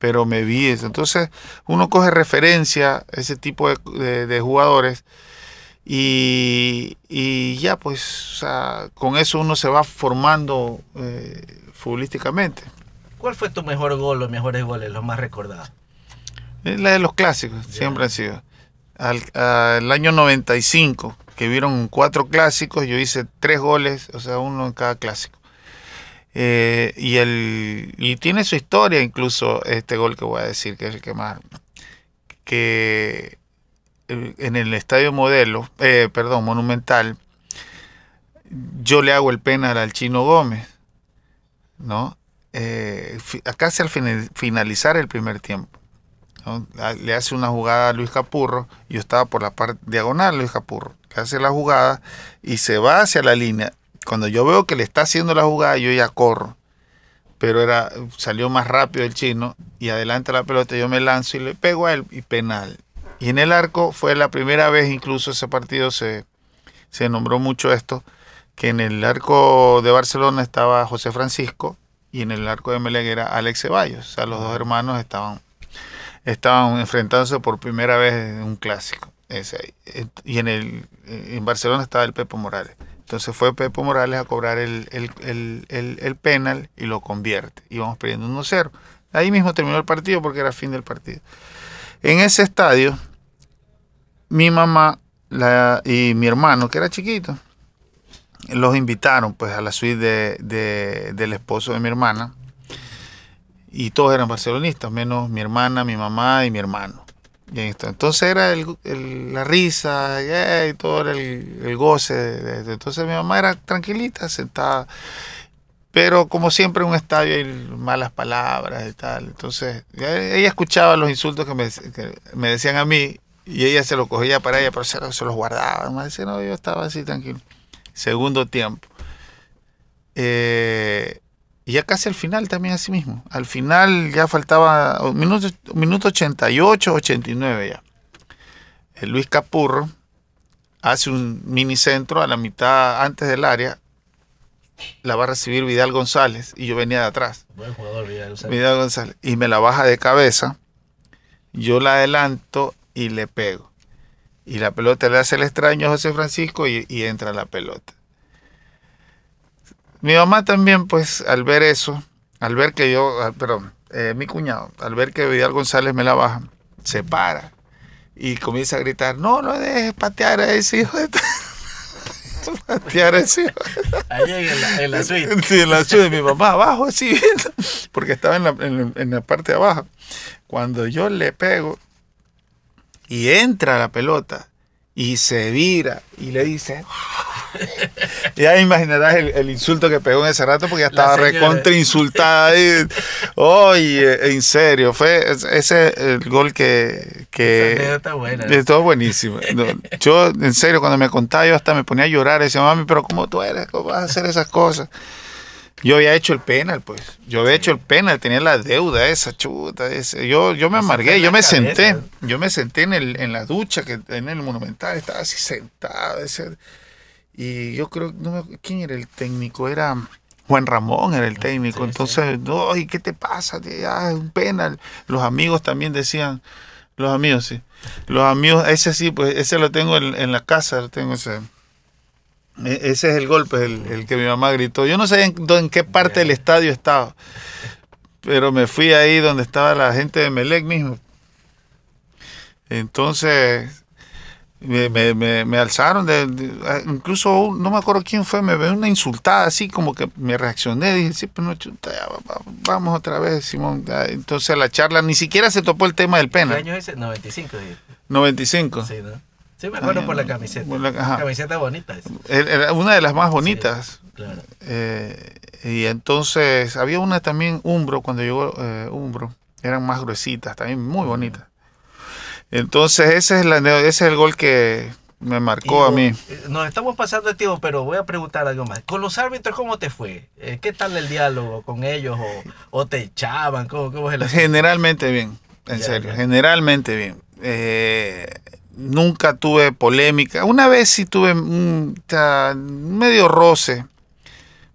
Pero me vi eso. Entonces uno coge referencia a ese tipo de, de- de jugadores. Y, y ya, pues, o sea, con eso uno se va formando eh, futbolísticamente. ¿Cuál fue tu mejor gol, los mejores goles, los más recordados? Es la de los clásicos, siempre han sido. Al, al año 95, que vieron cuatro clásicos, yo hice tres goles, o sea, uno en cada clásico. Eh, y, el, y tiene su historia incluso este gol que voy a decir, que es el que más... Que eh, en el estadio modelo, eh, perdón, monumental, yo le hago el penal al Chino Gómez, ¿no? Eh, casi al fina- finalizar el primer tiempo. Le hace una jugada a Luis Capurro, yo estaba por la parte diagonal Luis Capurro, le hace la jugada y se va hacia la línea. Cuando yo veo que le está haciendo la jugada, yo ya corro. Pero era, salió más rápido el chino y adelante la pelota, yo me lanzo y le pego a él y penal. Y en el arco fue la primera vez, incluso ese partido se, se nombró mucho esto, que en el arco de Barcelona estaba José Francisco y en el arco de Melec era Alex Ceballos. O sea, los dos hermanos estaban, estaban enfrentándose por primera vez en un clásico. Y en, el, en Barcelona estaba el Pepo Morales. Entonces fue Pepo Morales a cobrar el, el, el, penal y lo convierte. Íbamos perdiendo 1-0. Ahí mismo terminó el partido porque era fin del partido. En ese estadio, mi mamá y mi hermano, que era chiquito, los invitaron pues a la suite de, del esposo de mi hermana y todos eran barcelonistas, menos mi hermana, mi mamá y mi hermano. Y. Entonces era el, la risa y, y todo era el, el goce. De, de, entonces mi mamá era tranquilita, sentada. Pero como siempre en un estadio hay malas palabras y tal. Entonces ella escuchaba los insultos que me, que me decían a mí y ella se los cogía para ella, pero se, se los guardaba. Me decía, no, yo estaba así tranquilo segundo tiempo. Eh, Y ya casi al final también así mismo. Al final ya faltaba un minuto, un minuto 88, 89 ya. El Luis Capurro hace un mini centro a la mitad antes del área. La va a recibir Vidal González y yo venía de atrás. Buen jugador Vidal González. Vidal González. Y me la baja de cabeza. Yo la adelanto y le pego. Y la pelota le hace el extraño a José Francisco y, y entra la pelota. Mi mamá también, pues, al ver eso, al ver que yo, ah, perdón, eh, mi cuñado, al ver que Vidal González me la baja, se para y comienza a gritar, no, no dejes patear a ese hijo de... t-". patear a ese hijo. Ahí en la, en la suite. Sí, en la suite de mi mamá, abajo, así, viendo, porque estaba en la, en, en la parte de abajo. Cuando yo le pego y entra la pelota y se vira y le dice... ya imaginarás el, el insulto que pegó en ese rato porque ya estaba recontra insultada. Oye, en serio, fue ese el gol que... que anécdota buena. todo buenísimo. No, yo, en serio, cuando me contaba, yo hasta me ponía a llorar. Decía, mami, pero ¿cómo tú eres? ¿Cómo vas a hacer esas cosas? Yo había hecho el penal, pues. Yo había hecho el penal, tenía la deuda esa, chuta. Ese. Yo, yo me amargué, yo me cabeza. senté. Yo me senté en, el, en la ducha, que en el Monumental, estaba así sentado. ese. Y yo creo, no ¿quién era el técnico? Era Juan Ramón, era el técnico. Sí, sí. Entonces, no, ¿y qué te pasa? Ah, es un penal. Los amigos también decían, los amigos, sí. Los amigos, ese sí, pues ese lo tengo en, en la casa, lo tengo ese. E- Ese es el golpe, el, el que mi mamá gritó. Yo no sé en, en qué parte del estadio estaba, pero me fui ahí donde estaba la gente de Melec mismo. Entonces, me, me- me- me alzaron, de, de- ah, incluso no me acuerdo quién fue, me ve una insultada así, como que me reaccioné, dije, sí, pero no, chuta, ya, va- va- vamos otra vez, Simón. Entonces la charla, ni siquiera se topó el tema del ¿Qué penal. año es ese? 95. dije. 95. Sí, ¿no? Sí, me acuerdo Ah, por la camiseta. Por la- ajá. Camiseta bonita. esa. Era una de las más bonitas. Claro. Eh, y entonces había una también Umbro, cuando llegó eh, Umbro, eran más gruesitas, también muy bonitas. Entonces ese es, la, ese es el gol que me marcó a mí. eh, Nos estamos pasando el tiempo, pero voy a preguntar algo más. ¿Con los árbitros cómo te fue? Eh, ¿Qué tal el diálogo con ellos? ¿O, o te echaban? ¿Cómo, cómo es el? Generalmente bien, en Ya, serio, ya. generalmente bien. Eh, nunca tuve polémica. Una vez sí tuve un medio roce,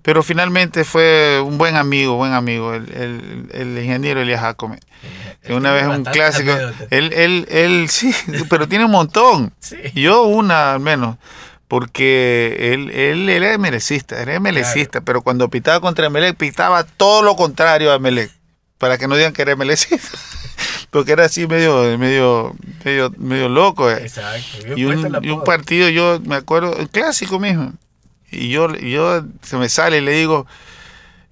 pero finalmente fue un buen amigo, buen amigo, el, el- el ingeniero Elías Jacome. Que una vez un clásico, él, él, él sí, pero tiene un montón. Sí. Yo una al menos, porque él, él era emelecista, era emelecista, pero cuando pitaba contra Emelec, pitaba todo lo contrario a Emelec, para que no digan que era emelecista, porque era así medio, medio, medio, medio loco. eh. Exacto. Y un, y un partido, yo me acuerdo, el clásico mismo, y yo, yo se me sale y le digo,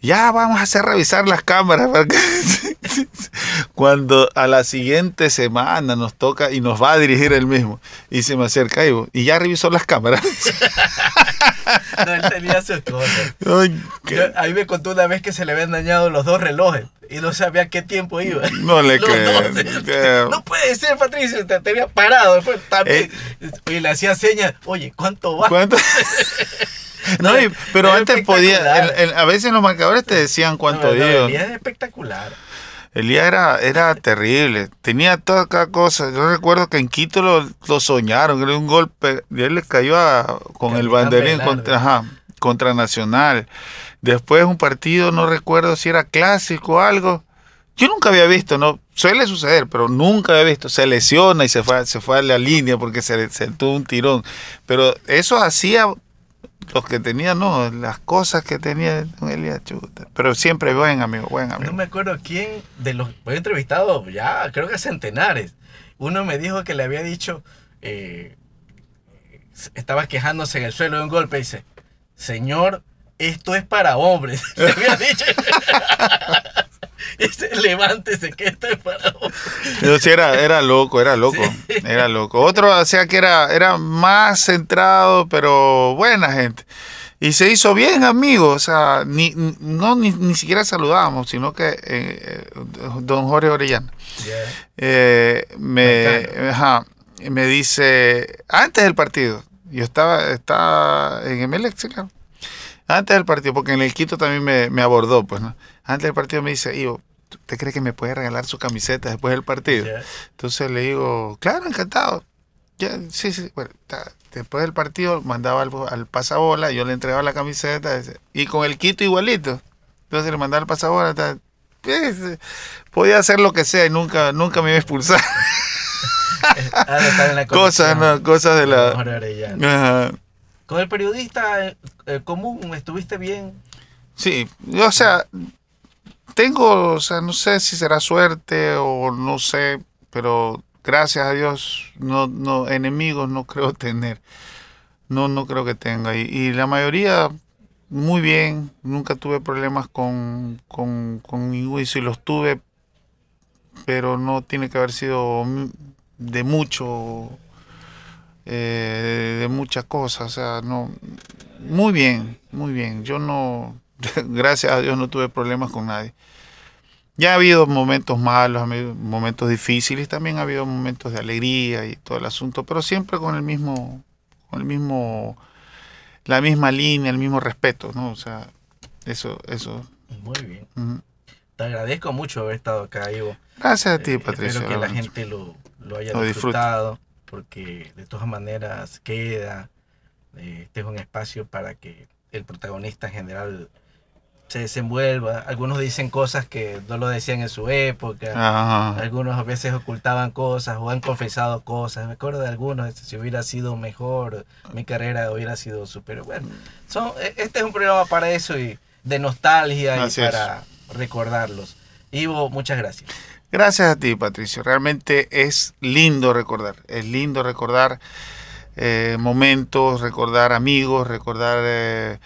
ya vamos a hacer revisar las cámaras. para que-". Cuando a la siguiente semana nos toca y nos va a dirigir él mismo, y se me acerca y, ya revisó las cámaras. No, él tenía sus cosas. Yo- a mí me contó una vez que se le habían dañado los dos relojes y no sabía qué tiempo iba. No le Los creo. No puede ser, Patricio, te, te había parado. Después también. Y le hacía señas, oye, ¿cuánto va? Eh. ¿Cuánto? No, pero antes podía, espectacular. el- el- a veces los marcadores te decían cuánto No, dio. Es espectacular. Elías era, era terrible, tenía toda cada cosa. Yo recuerdo que en Quito lo, lo soñaron, era un golpe, y él le cayó a- con el banderín contra, ajá, contra Nacional. Después un partido, no recuerdo si era clásico o algo. Yo nunca había visto, no suele suceder, pero nunca había visto. Se lesiona y se fue, se fue a la línea porque se, se tuvo un tirón. Pero eso hacía los que tenían, no, las cosas que tenía don Elías Chuta. Pero siempre buen amigo, buen amigo. No me acuerdo quién de los. He entrevistado ya, creo que centenares. Uno me dijo que le había dicho. eh, estaba quejándose en el suelo de un golpe y dice: Señor, esto es para hombres. Le había dicho. Dice, Levántese, que esto es para hombres. Yo sí era, era loco, era loco, Sí. era loco. Otro, sea que era, era más centrado, pero buena gente. Y se hizo bien amigo, o sea, ni, no, ni, ni siquiera saludábamos, sino que eh, eh, don Jorge Orellana eh, me, ajá, me dice, antes del partido, yo estaba, estaba en Emelec, sí, claro. Antes del partido, porque en el Quito también me, me abordó, pues, ¿no? Antes del partido me dice, Ivo, ¿usted cree que me puede regalar su camiseta después del partido? Entonces le digo, claro, encantado. Ya, sí, sí, bueno, ta- después del partido mandaba al, al pasabola, yo le entregaba la camiseta y con el Quito igualito. Entonces le mandaba el pasabola, ta- pues, podía hacer lo que sea y nunca, nunca me iba a expulsar. Cosas. ¿no? Cosas de la... Ajá. Con el periodista eh, eh, común, ¿estuviste bien? Sí, o sea, tengo, o sea, no sé si será suerte o no sé, pero gracias a Dios, no, no, enemigos no creo tener. No, no creo que tenga. Y, la mayoría, muy bien, nunca tuve problemas con, con, ninguno, y si los tuve, pero no tiene que haber sido de mucho, eh, de muchas cosas, o sea, no, muy bien, muy bien. Yo no, gracias a Dios no tuve problemas con nadie. Ya ha habido momentos malos, momentos difíciles, también ha habido momentos de alegría y todo el asunto, pero siempre con el mismo, con el mismo, la misma línea, el mismo respeto, ¿no? O sea, eso, eso. Muy bien. ujú. Te agradezco mucho haber estado acá, Ivo. Gracias a ti, Eh, Patricio. Espero que la gente lo, lo haya Lo disfrutado, porque de todas maneras queda. eh, este es un espacio para que el protagonista en general se desenvuelva. Algunos dicen cosas que no lo decían en su época. Ajá. Algunos a veces ocultaban cosas o han confesado cosas. Me acuerdo de algunos, si hubiera sido mejor, mi carrera hubiera sido superior. Bueno, son, e- este es un programa para eso y de nostalgia Así y es. para recordarlos. Ivo, muchas gracias. Gracias a ti, Patricio. Realmente es lindo recordar. Es lindo recordar eh, momentos, recordar amigos, recordar eh,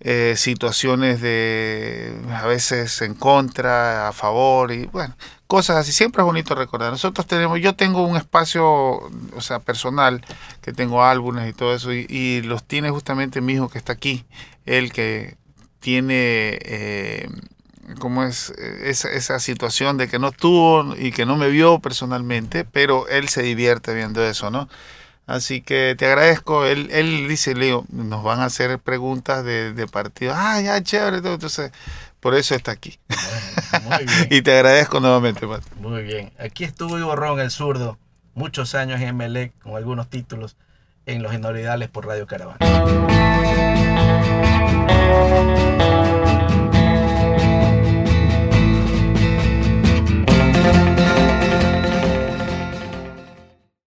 eh, situaciones de a veces en contra, a favor y bueno, cosas así. Siempre es bonito recordar. Nosotros tenemos, yo tengo un espacio, o sea, personal, que tengo álbumes y todo eso y, y los tiene justamente mi hijo que está aquí, él que tiene eh, cómo es esa, esa situación de que no estuvo y que no me vio personalmente, pero él se divierte viendo eso, ¿no? Así que te agradezco. Él, él dice, le digo, nos van a hacer preguntas de, de partido. Ah, ya, chévere. todo. Entonces, por eso está aquí. Bueno, muy bien. Y te agradezco nuevamente, Pat. Muy bien. Aquí estuvo Ivo Ron, el zurdo, muchos años en Melec, con algunos títulos en Los Inolvidables por Radio Caravana.